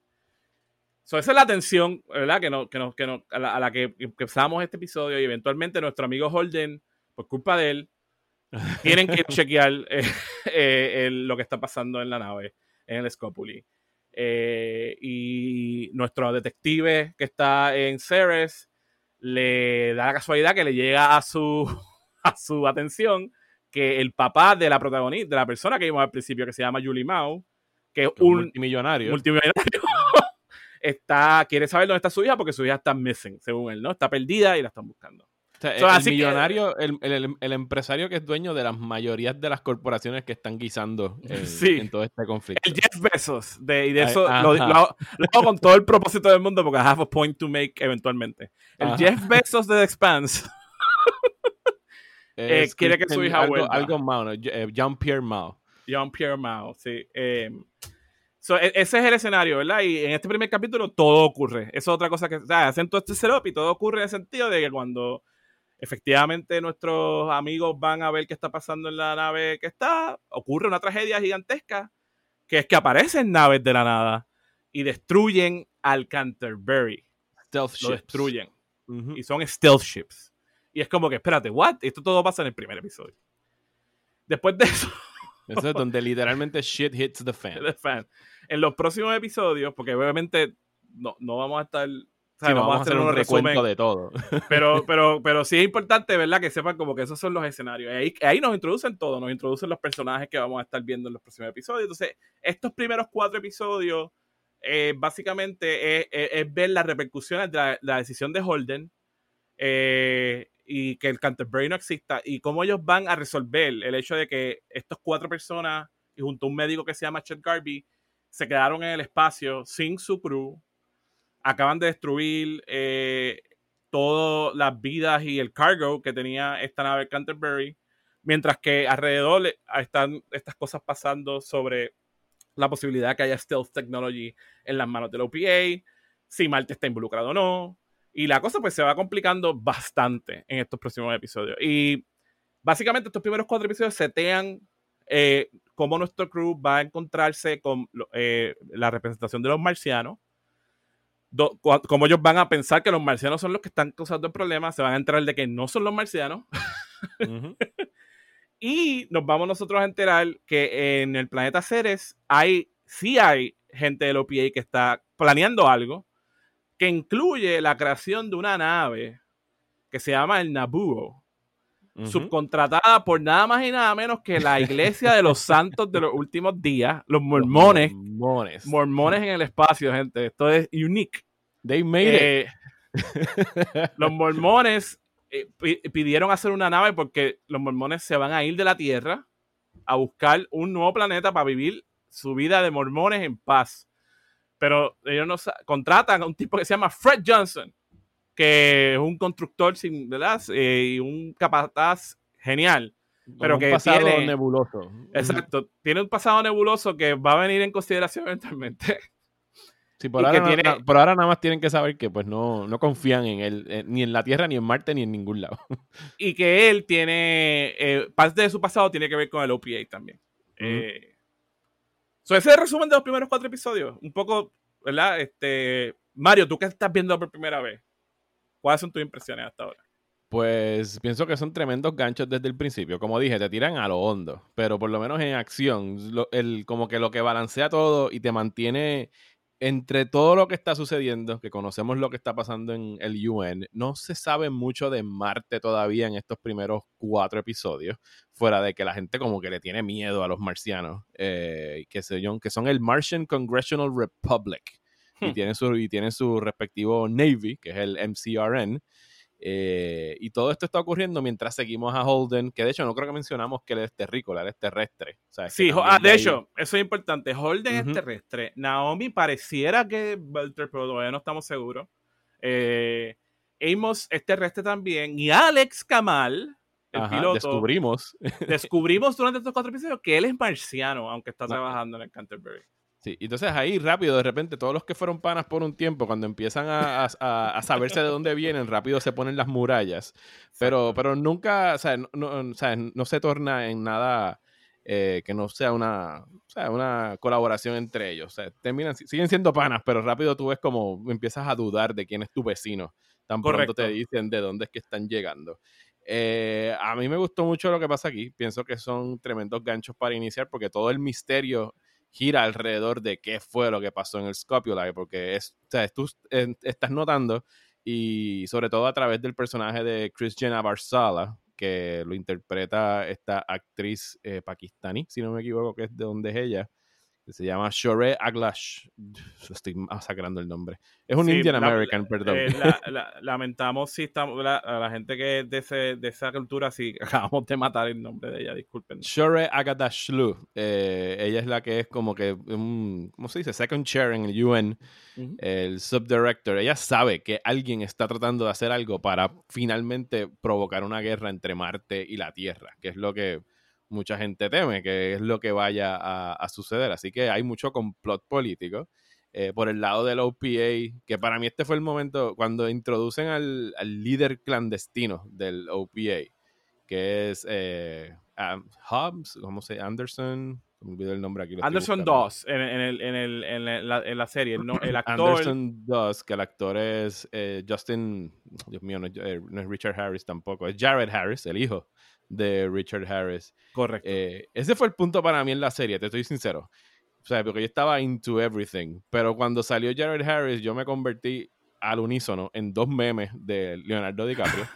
So, esa es la atención, ¿verdad? Que, no, que, no, que no- a, la, a la que empezamos este episodio y eventualmente nuestro amigo Holden, por culpa de él, tienen que chequear eh, eh, el- lo que está pasando en la nave, en el Scopuli. Eh, y nuestro detective que está en Ceres le da la casualidad que le llega a su, a su atención que el papá de la protagonista, de la persona que vimos al principio, que se llama Julie Mao, que es Un un multimillonario. multimillonario, está, quiere saber dónde está su hija porque su hija está missing, según él, ¿no? Está perdida y la están buscando. O sea, So, el, que- millonario, el, el- el empresario que es dueño de las mayorías de las corporaciones que están guisando en, Sí. en todo este conflicto. El Jeff Bezos, de, y de Ay, eso ajá. lo, lo hago, lo hago con todo el propósito del mundo porque I have a point to make eventualmente. El Ajá. Jeff Bezos de The Expanse eh, Es quiere que su hija algo, vuelva. algo Mao, ¿no? Eh, Jean-Pierre Mao. Jean-Pierre Mao, sí. Eh, so, e- ese es el escenario, ¿verdad? Y en este primer capítulo todo ocurre. Eso es otra cosa que o sea, hacen todo este setup y todo ocurre en el sentido de que cuando efectivamente nuestros amigos van a ver qué está pasando en la nave que está, ocurre una tragedia gigantesca, que es que aparecen naves de la nada y destruyen al Canterbury. Stealth Lo destruyen. Ujú. Y son stealth ships. Y es como que, espérate, ¿what? Esto todo pasa en el primer episodio. Después de eso, Eso es donde literalmente shit hits the fan. The fan. En los próximos episodios, porque obviamente no, no vamos a estar No vamos a hacer un recuento resumen, de todo. pero, pero, pero sí es importante, ¿verdad? Que sepan como que esos son los escenarios. Ahí, ahí nos introducen todo, nos introducen los personajes que vamos a estar viendo en los próximos episodios. Entonces, estos primeros cuatro episodios, eh, básicamente es, es- es ver las repercusiones de la, la decisión de Holden eh, y que el Canterbury no exista y cómo ellos van a resolver el hecho de que estas cuatro personas y junto a un médico que se llama Chet Garvey se quedaron en el espacio sin su crew, acaban de destruir eh, todas las vidas y el cargo que tenía esta nave Canterbury, mientras que alrededor le- están estas cosas pasando sobre la posibilidad que haya stealth technology en las manos del OPA, si Marte está involucrado o no, y la cosa pues se va complicando bastante en estos próximos episodios. Y básicamente estos primeros cuatro episodios setean eh, cómo nuestro crew va a encontrarse con eh, la representación de los marcianos, do- cómo ellos van a pensar que los marcianos son los que están causando el problema, se van a enterar de que no son los marcianos, y nos vamos nosotros a enterar que en el planeta Ceres hay, sí hay gente del OPA que está planeando algo que incluye la creación de una nave que se llama el Nabuo, Subcontratada por nada más y nada menos que la iglesia de los santos de los últimos días, los mormones, Los mormones. mormones en el espacio, gente. Esto es unique. They made it. Eh, los mormones eh, pi- pidieron hacer una nave porque los mormones se van a ir de la Tierra a buscar un nuevo planeta para vivir su vida de mormones en paz. Pero ellos no contratan a un tipo que se llama Fred Johnson, que es un constructor sin, ¿verdad? Eh, y un capataz genial. pero un que pasado tiene- nebuloso. Exacto. Tiene un pasado nebuloso que va a venir en consideración eventualmente. Sí, por ahora, tiene- por ahora nada más tienen que saber que pues no, no confían en él, eh, ni en la Tierra, ni en Marte, ni en ningún lado. y que él tiene, eh, parte de su pasado tiene que ver con el OPA también. Eh, so ese es el resumen de los primeros cuatro episodios. Un poco, ¿verdad? Este, Mario, tú que estás viendo por primera vez, ¿cuáles son tus impresiones hasta ahora? Pues pienso que son tremendos ganchos desde el principio. Como dije, te tiran a lo hondo, pero por lo menos en acción, lo- el, como que lo que balancea todo y te mantiene entre todo lo que está sucediendo, que conocemos lo que está pasando en el UN, no se sabe mucho de Marte todavía en estos primeros cuatro episodios, fuera de que la gente como que le tiene miedo a los marcianos, eh, que, se, que son el Martian Congressional Republic, y Hmm. tienen su, y tienen su respectivo Navy, que es el MCRN, eh, y todo esto está ocurriendo mientras seguimos a Holden, que de hecho no creo que mencionamos que él es terrícola, él es terrestre. O sea, es Sí, ah, de ahí- hecho, eso es importante. Holden Ujú. es terrestre. Naomi pareciera que Belter, pero todavía no estamos seguros. Eh, Amos es terrestre también. Y Alex Kamal, el Ajá, piloto, descubrimos. descubrimos durante estos cuatro episodios que él es marciano, aunque está Ah. trabajando en el Canterbury. Sí, entonces ahí rápido, de repente, todos los que fueron panas por un tiempo, cuando empiezan a, a- a- saberse de dónde vienen, rápido se ponen las murallas. Pero, pero nunca, o sea, no, no- o sea, no se torna en nada eh, que no sea una, o sea, una colaboración entre ellos. O sea, terminan, siguen siendo panas, pero rápido tú ves como empiezas a dudar de quién es tu vecino. Tan pronto te dicen de dónde es que están llegando. Eh, a mí me gustó mucho lo que pasa aquí. Pienso que son tremendos ganchos para iniciar porque todo el misterio gira alrededor de qué fue lo que pasó en el Scopuli, porque es, o sea, tú estás notando, y sobre todo a través del personaje de Christian Barsala, que lo interpreta esta actriz eh, pakistaní, si no me equivoco, que es de donde es ella, que se llama Shore Aglash. Estoy masacrando el nombre. Es un Sí, Indian la- American, perdón. Eh, la- la- lamentamos si estamos, la- a la gente que es de, ese- de esa cultura, si acabamos de matar el nombre de ella, disculpen. Shore Agadashlu. Eh, ella es la que es como que, un, ¿cómo se dice? Second chair en el UN. El subdirector, ella sabe que alguien está tratando de hacer algo para finalmente provocar una guerra entre Marte y la Tierra, que es lo que mucha gente teme, que es lo que vaya a, a suceder. Así que hay mucho complot político. Eh, por el lado del OPA, que para mí este fue el momento cuando introducen al, al líder clandestino del OPA, que es eh, Am- Hobbs, ¿cómo se llama? Anderson, me olvidé el nombre aquí. Anderson. Doss en, en el, en, el, en, la, en la serie, el, no- el actor. Anderson Doss, que el actor es eh, Justin, Dios mío, no eh, no es Richard Harris tampoco, es Jared Harris, el hijo de Richard Harris. Correcto. Eh, ese fue el punto para mí en la serie, te estoy sincero. O sea, porque yo estaba into everything. Pero cuando salió Jared Harris, yo me convertí al unísono en dos memes de Leonardo DiCaprio.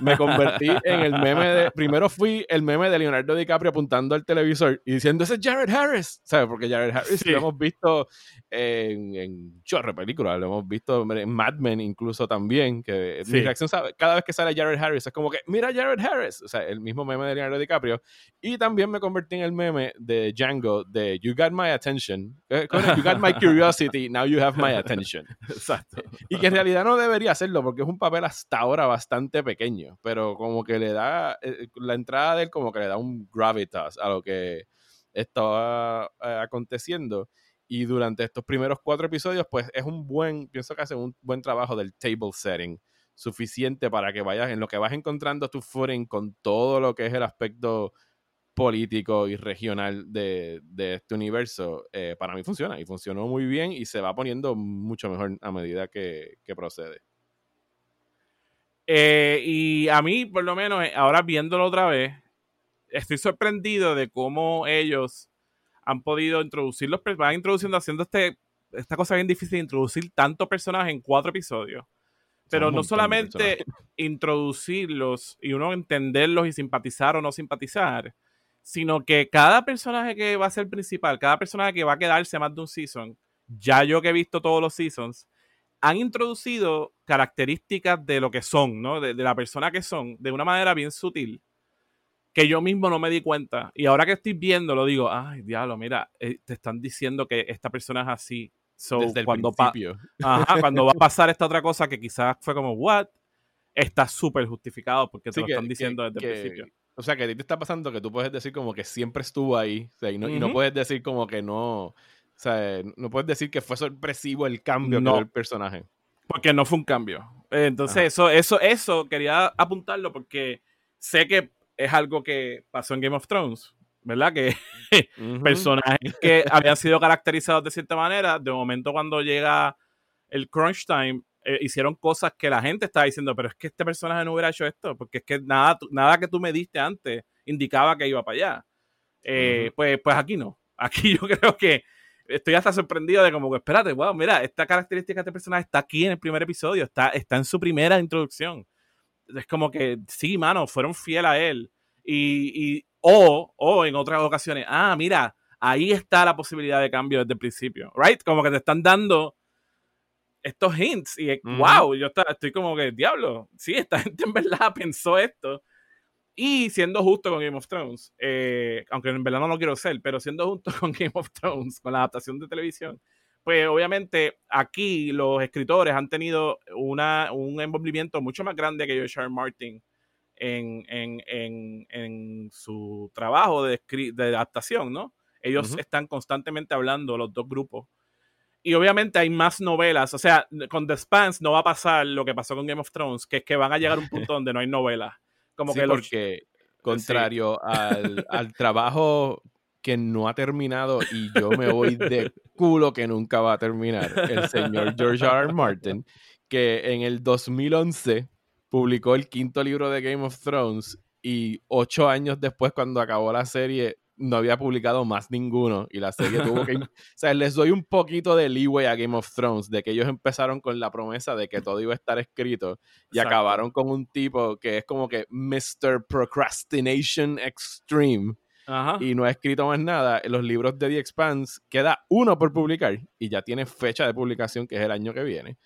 Me convertí en el meme de. Primero fui el meme de Leonardo DiCaprio apuntando al televisor y diciendo: Ese es Jared Harris. ¿Sabes? Porque Jared Harris lo hemos visto en, en chorre películas, lo hemos visto en Mad Men incluso también. Que mi reacción, cada vez que sale Jared Harris es como que: Mira Jared Harris. O sea, el mismo meme de Leonardo DiCaprio. Y también me convertí en el meme de Django de You Got My Attention. Eh, you got my curiosity, now you have my attention. Exacto. Y que en realidad no debería hacerlo porque es un papel hasta ahora bastante pequeño, pero como que le da, eh, la entrada de él como que le da un gravitas a lo que estaba eh, aconteciendo. Y durante estos primeros cuatro episodios, pues es un buen, pienso que hace un buen trabajo del table setting, suficiente para que vayas, en lo que vas encontrando tu footing con todo lo que es el aspecto político y regional de, este universo, eh, para mí funciona y funcionó muy bien y se va poniendo mucho mejor a medida que, procede. Eh, y a mí, por lo menos, eh, ahora viéndolo otra vez, estoy sorprendido de cómo ellos han podido introducir los van introduciendo, haciendo este, esta cosa bien difícil de introducir tantos personajes en cuatro episodios. Pero no solamente introducirlos y uno entenderlos y simpatizar o no simpatizar, sino que cada personaje que va a ser principal, cada personaje que va a quedarse más de un season, ya yo que he visto todos los seasons, han introducido características de lo que son, ¿no? De, la persona que son, de una manera bien sutil, que yo mismo no me di cuenta. Y ahora que estoy viendo, lo digo, ay, diablo, mira, eh, te están diciendo que esta persona es así. Desde el cuando principio. cuando va a pasar esta otra cosa que quizás fue como, what? Está súper justificado porque te lo están diciendo desde el principio o sea, que a ti te está pasando que tú puedes decir como que siempre estuvo ahí. y, no, puedes decir como que no. O sea, no puedes decir que fue sorpresivo el cambio del personaje. Porque no fue un cambio. Entonces, eso, eso, eso quería apuntarlo porque sé que es algo que pasó en Game of Thrones. ¿Verdad? Que personajes que habían sido caracterizados de cierta manera, de momento cuando llega el crunch time, eh, hicieron cosas que la gente estaba diciendo, pero es que este personaje no hubiera hecho esto, porque es que nada, nada que tú me diste antes indicaba que iba para allá. Eh, pues, pues aquí no. Aquí yo creo que estoy hasta sorprendido de como que, espérate, wow, mira, esta característica de este personaje está aquí en el primer episodio, está, está en su primera introducción. Es como que, sí, mano, fueron fiel a él. Y, y o, o en otras ocasiones, ah, mira, ahí está la posibilidad de cambio desde el principio, ¿right? Como que te están dando estos hints y wow, yo estoy como que, diablo, sí, esta gente en verdad pensó esto. Y siendo justo con Game of Thrones, eh, aunque en verdad no lo quiero ser, pero siendo justo con Game of Thrones, con la adaptación de televisión, pues obviamente aquí los escritores han tenido una, un envolvimiento mucho más grande que George R. Martin en, en, en, en su trabajo de, de adaptación, ¿no? Ellos están constantemente hablando, los dos grupos, y obviamente hay más novelas. O sea, con The Spans no va a pasar lo que pasó con Game of Thrones, que es que van a llegar a un punto donde no hay novelas. Como que porque, contrario al, al, trabajo que no ha terminado y yo me voy de culo que nunca va a terminar, el señor George R. R. Martin, que en el 2011 publicó el quinto libro de Game of Thrones y ocho años después, cuando acabó la serie, no había publicado más ninguno y la serie tuvo que... o sea, les doy un poquito de leeway a Game of Thrones, de que ellos empezaron con la promesa de que todo iba a estar escrito y acabaron con un tipo que es como que Mr. Procrastination Extreme. Y no ha escrito más nada. En los libros de The Expanse queda uno por publicar y ya tiene fecha de publicación que es el año que viene.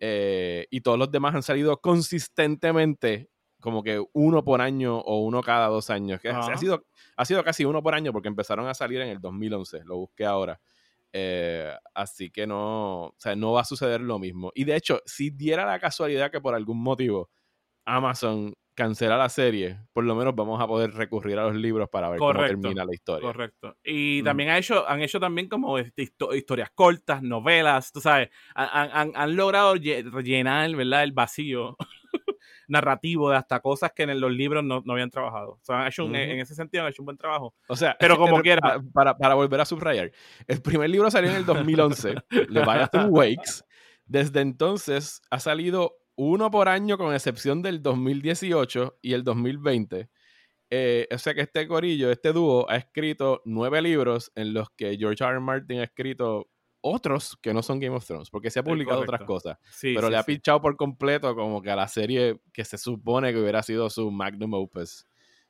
Eh, y todos los demás han salido consistentemente como que uno por año o uno cada dos años. Que ha, sido, ha sido casi uno por año porque empezaron a salir en el 2011. Lo busqué ahora. Eh, así que no, o sea, no va a suceder lo mismo. Y de hecho, si diera la casualidad que por algún motivo Amazon cancela la serie, por lo menos vamos a poder recurrir a los libros para ver cómo termina la historia. Correcto. Y también ha hecho, han hecho también como este, historias cortas, novelas, tú sabes, han, han, han logrado rellenar, ¿verdad? El vacío narrativo de hasta cosas que en los libros no, habían trabajado. O sea, hecho en ese sentido han hecho un buen trabajo. O sea, pero como quiera. Para, para volver a subrayar, el primer libro salió en el 2011, Leviathan Wakes. Desde entonces ha salido uno por año con excepción del 2018 y el 2020. eh, o sea que este corillo, este dúo, ha escrito nueve libros en los que George R. R. Martin ha escrito otros que no son Game of Thrones, porque se ha publicado otras cosas. pero le ha pinchado por completo como que a la serie que se supone que hubiera sido su magnum opus.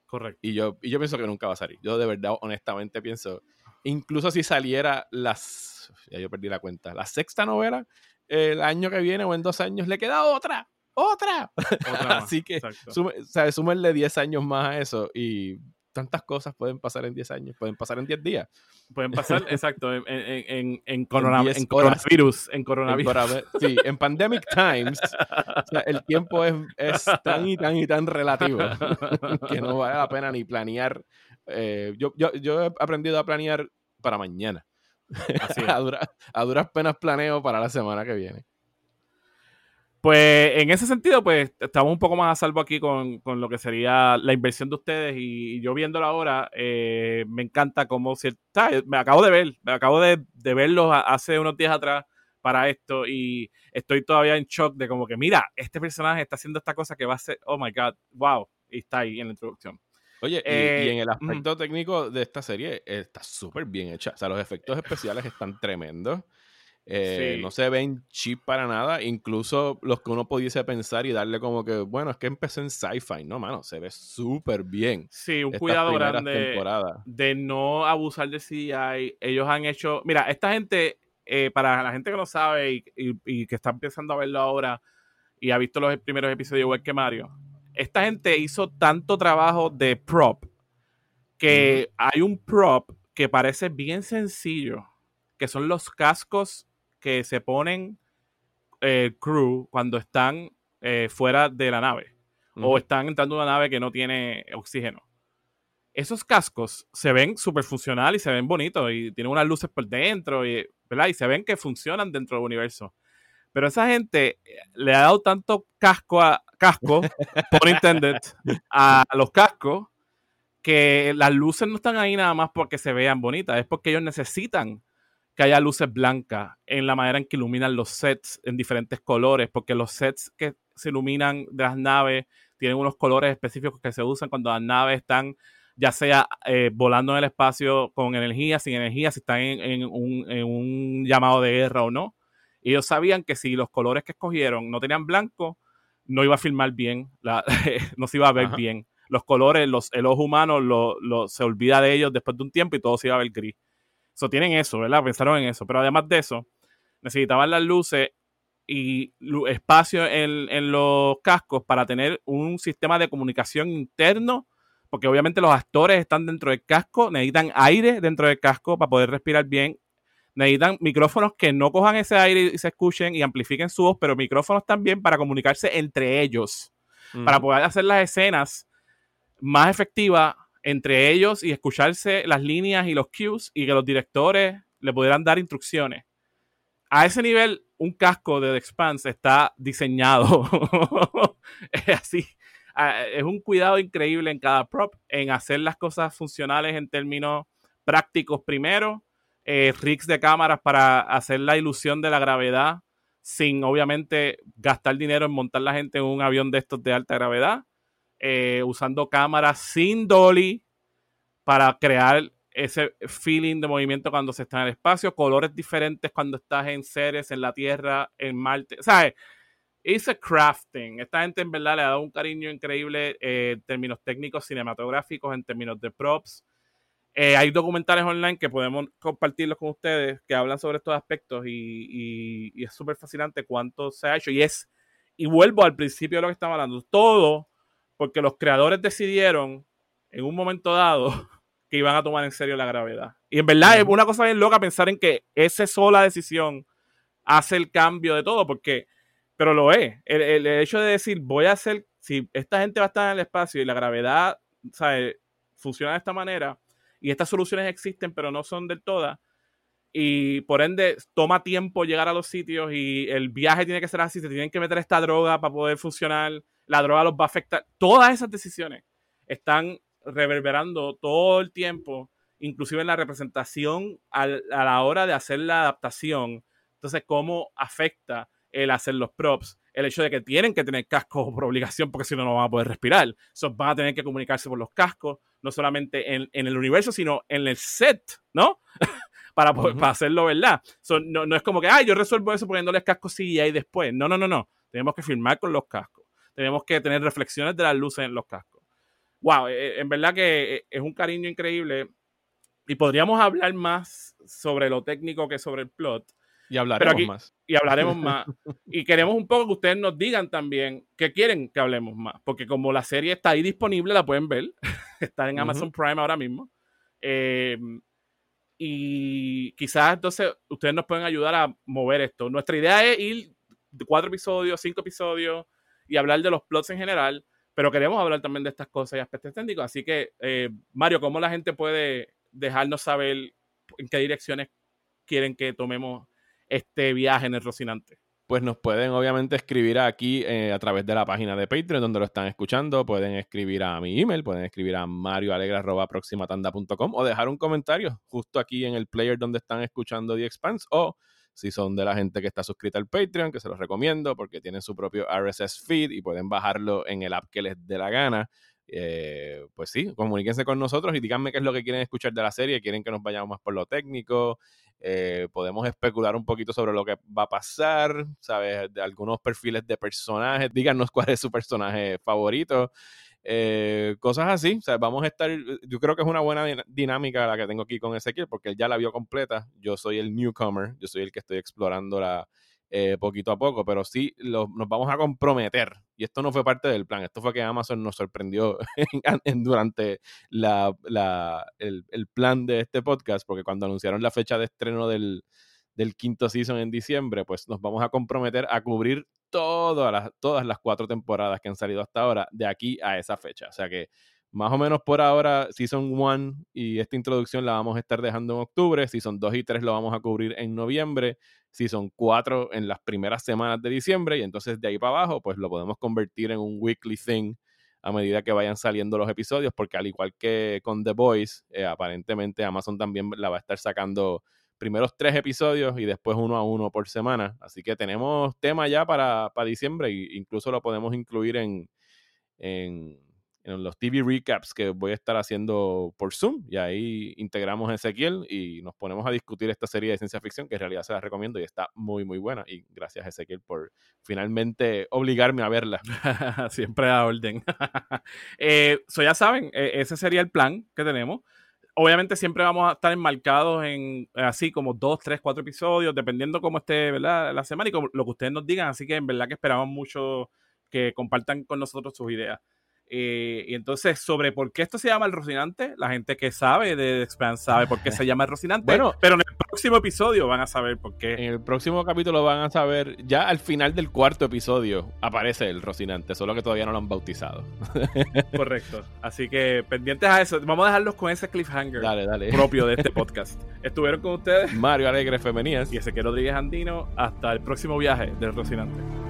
Correcto. Y yo, y yo pienso que nunca va a salir. Yo de verdad, honestamente pienso, incluso si saliera las, ya yo perdí la cuenta, la sexta novela, el año que viene o en dos años, le queda otra, otra. Así que, sume, 10 años más a eso y tantas cosas pueden pasar en 10 años, pueden pasar en 10 días. Pueden pasar, exacto, en, en, en, coronavirus. En coronavirus. sí, en pandemic times, el tiempo es, es, tan y tan y tan relativo que no vale la pena ni planear. Eh, yo, yo, yo he aprendido a planear para mañana. a, a duras penas planeo para la semana que viene. Pues en ese sentido, pues estamos un poco más a salvo aquí con, lo que sería la inversión de ustedes. Y, yo viéndolo ahora, eh, me encanta cómo si, me acabo de ver, me acabo de, de verlos hace unos días atrás para esto. Y estoy todavía en shock de como que, mira, este personaje está haciendo esta cosa que va a ser, oh my god, wow, y está ahí en la introducción. Oye, y, y, en el eh, aspecto técnico de esta serie está súper bien hecha, o sea, los efectos especiales están tremendos. Eh, no se ven cheap para nada, incluso los que uno pudiese pensar y darle como que, bueno, es que empecé en sci-fi, no, mano, se ve súper bien. Sí, un cuidado grande de no abusar de CGI. Ellos han hecho, mira, esta gente, eh, para la gente que no sabe y, que está empezando a verlo ahora y ha visto los primeros episodios igual que Mario, esta gente hizo tanto trabajo de prop que hay un prop que parece bien sencillo, que son los cascos que se ponen el eh, crew cuando están eh, fuera de la nave o están entrando a una nave que no tiene oxígeno. Esos cascos se ven súper funcional y se ven bonitos y tienen unas luces por dentro y, ¿verdad? y se ven que funcionan dentro del universo. Pero esa gente eh, le ha dado tanto casco a casco, por intended, a los cascos, que las luces no están ahí nada más porque se vean bonitas, es porque ellos necesitan que haya luces blancas en la manera en que iluminan los sets en diferentes colores, porque los sets que se iluminan de las naves tienen unos colores específicos que se usan cuando las naves están ya sea eh, volando en el espacio con energía, sin energía, si están en, un, llamado de guerra o no. ellos sabían que si los colores que escogieron no tenían blanco, no iba a filmar bien, no se iba a ver bien. Los colores, los, el ojo humano lo, se olvida de ellos después de un tiempo y todo se iba a ver gris. So, tienen eso, ¿verdad? Pensaron en eso. Pero además de eso, necesitaban las luces y espacio en, los cascos para tener un sistema de comunicación interno, porque obviamente los actores están dentro del casco, necesitan aire dentro del casco para poder respirar bien, necesitan micrófonos que no cojan ese aire y se escuchen y amplifiquen su voz, pero micrófonos también para comunicarse entre ellos, para poder hacer las escenas más efectivas entre ellos y escucharse las líneas y los cues y que los directores le pudieran dar instrucciones. A ese nivel, un casco de The Expanse está diseñado. es así. Es un cuidado increíble en cada prop, en hacer las cosas funcionales en términos prácticos primero, eh, rigs de cámaras para hacer la ilusión de la gravedad sin obviamente gastar dinero en montar la gente en un avión de estos de alta gravedad. Eh, usando cámaras sin dolly para crear ese feeling de movimiento cuando se está en el espacio, colores diferentes cuando estás en seres, en la Tierra, en Marte. ¿Sabes? It's a crafting. Esta gente en verdad le ha dado un cariño increíble eh, en términos técnicos, cinematográficos, en términos de props. Eh, hay documentales online que podemos compartirlos con ustedes que hablan sobre estos aspectos y, y es súper fascinante cuánto se ha hecho. Y es, y vuelvo al principio de lo que estamos hablando, todo porque los creadores decidieron en un momento dado que iban a tomar en serio la gravedad. Y en verdad es una cosa bien loca pensar en que esa sola decisión hace el cambio de todo, porque, pero lo es. El, hecho de decir, voy a hacer, si esta gente va a estar en el espacio y la gravedad ¿sabe? funciona de esta manera, y estas soluciones existen, pero no son del todas, y por ende toma tiempo llegar a los sitios y el viaje tiene que ser así, se tienen que meter esta droga para poder funcionar la droga los va a afectar. Todas esas decisiones están reverberando todo el tiempo, inclusive en la representación a la hora de hacer la adaptación. Entonces, cómo afecta el hacer los props, el hecho de que tienen que tener cascos por obligación porque si no, no van a poder respirar. So, van a tener que comunicarse por los cascos, no solamente en, el universo, sino en el set, ¿no? para, para hacerlo verdad. no, no, es como que, ah, yo resuelvo eso poniéndoles cascos y ahí después. No, no, no, no. Tenemos que filmar con los cascos. Tenemos que tener reflexiones de las luces en los cascos. Wow, eh, en verdad que eh, es un cariño increíble. Y podríamos hablar más sobre lo técnico que sobre el plot. Y hablaremos más. Y hablaremos más. Y queremos un poco que ustedes nos digan también qué quieren que hablemos más. Porque como la serie está ahí disponible, la pueden ver. está en Amazon Prime ahora mismo. Eh, y quizás entonces ustedes nos pueden ayudar a mover esto. Nuestra idea es ir cuatro episodios, cinco episodios y hablar de los plots en general, pero queremos hablar también de estas cosas y aspectos técnicos. Así que, eh, Mario, ¿cómo la gente puede dejarnos saber en qué direcciones quieren que tomemos este viaje en el Rocinante? Pues nos pueden obviamente escribir aquí eh, a través de la página de Patreon donde lo están escuchando. Pueden escribir a mi email, pueden escribir a marioalegra.proximatanda.com o dejar un comentario justo aquí en el player donde están escuchando The Expanse o si son de la gente que está suscrita al Patreon, que se los recomiendo porque tienen su propio RSS feed y pueden bajarlo en el app que les dé la gana. Eh, pues sí, comuníquense con nosotros y díganme qué es lo que quieren escuchar de la serie. ¿Quieren que nos vayamos más por lo técnico? Eh, podemos especular un poquito sobre lo que va a pasar, ¿sabes? De algunos perfiles de personajes. Díganos cuál es su personaje favorito. Eh, cosas así, o sea, vamos a estar, yo creo que es una buena dinámica la que tengo aquí con Ezequiel, porque él ya la vio completa, yo soy el newcomer, yo soy el que estoy explorando la, eh, poquito a poco, pero sí nos vamos a comprometer. Y esto no fue parte del plan, esto fue que Amazon nos sorprendió durante la, el, plan de este podcast, porque cuando anunciaron la fecha de estreno del, del quinto season en diciembre, pues nos vamos a comprometer a cubrir todas las, cuatro temporadas que han salido hasta ahora de aquí a esa fecha. O sea que más o menos por ahora, Season 1 y esta introducción la vamos a estar dejando en octubre, Season 2 y 3 lo vamos a cubrir en noviembre, Season 4 en las primeras semanas de diciembre y entonces de ahí para abajo pues lo podemos convertir en un weekly thing a medida que vayan saliendo los episodios, porque al igual que con The Boys, eh, aparentemente Amazon también la va a estar sacando primeros tres episodios y después uno a uno por semana. Así que tenemos tema ya para, para diciembre e incluso lo podemos incluir en, en, los TV recaps que voy a estar haciendo por Zoom. Y ahí integramos a Ezequiel y nos ponemos a discutir esta serie de ciencia ficción que en realidad se la recomiendo y está muy, muy buena. Y gracias Ezequiel por finalmente obligarme a verla. Siempre a orden. eh, ya saben, e, ese sería el plan que tenemos obviamente siempre vamos a estar enmarcados en así como dos, tres, cuatro episodios, dependiendo cómo esté ¿verdad? la semana y lo que ustedes nos digan. Así que en verdad que esperamos mucho que compartan con nosotros sus ideas. Eh, y entonces, sobre por qué esto se llama el Rocinante, la gente que sabe de Expanse sabe por qué se llama el Rocinante. Bueno, pero en el próximo episodio van a saber por qué. En el próximo capítulo van a saber, ya al final del cuarto episodio aparece el Rocinante, solo que todavía no lo han bautizado. Correcto. Así que pendientes a eso. Vamos a dejarlos con ese cliffhanger propio de este podcast. Estuvieron con ustedes Mario Alegre Femenías y Ezequiel Rodríguez Andino. Hasta el próximo viaje del Rocinante.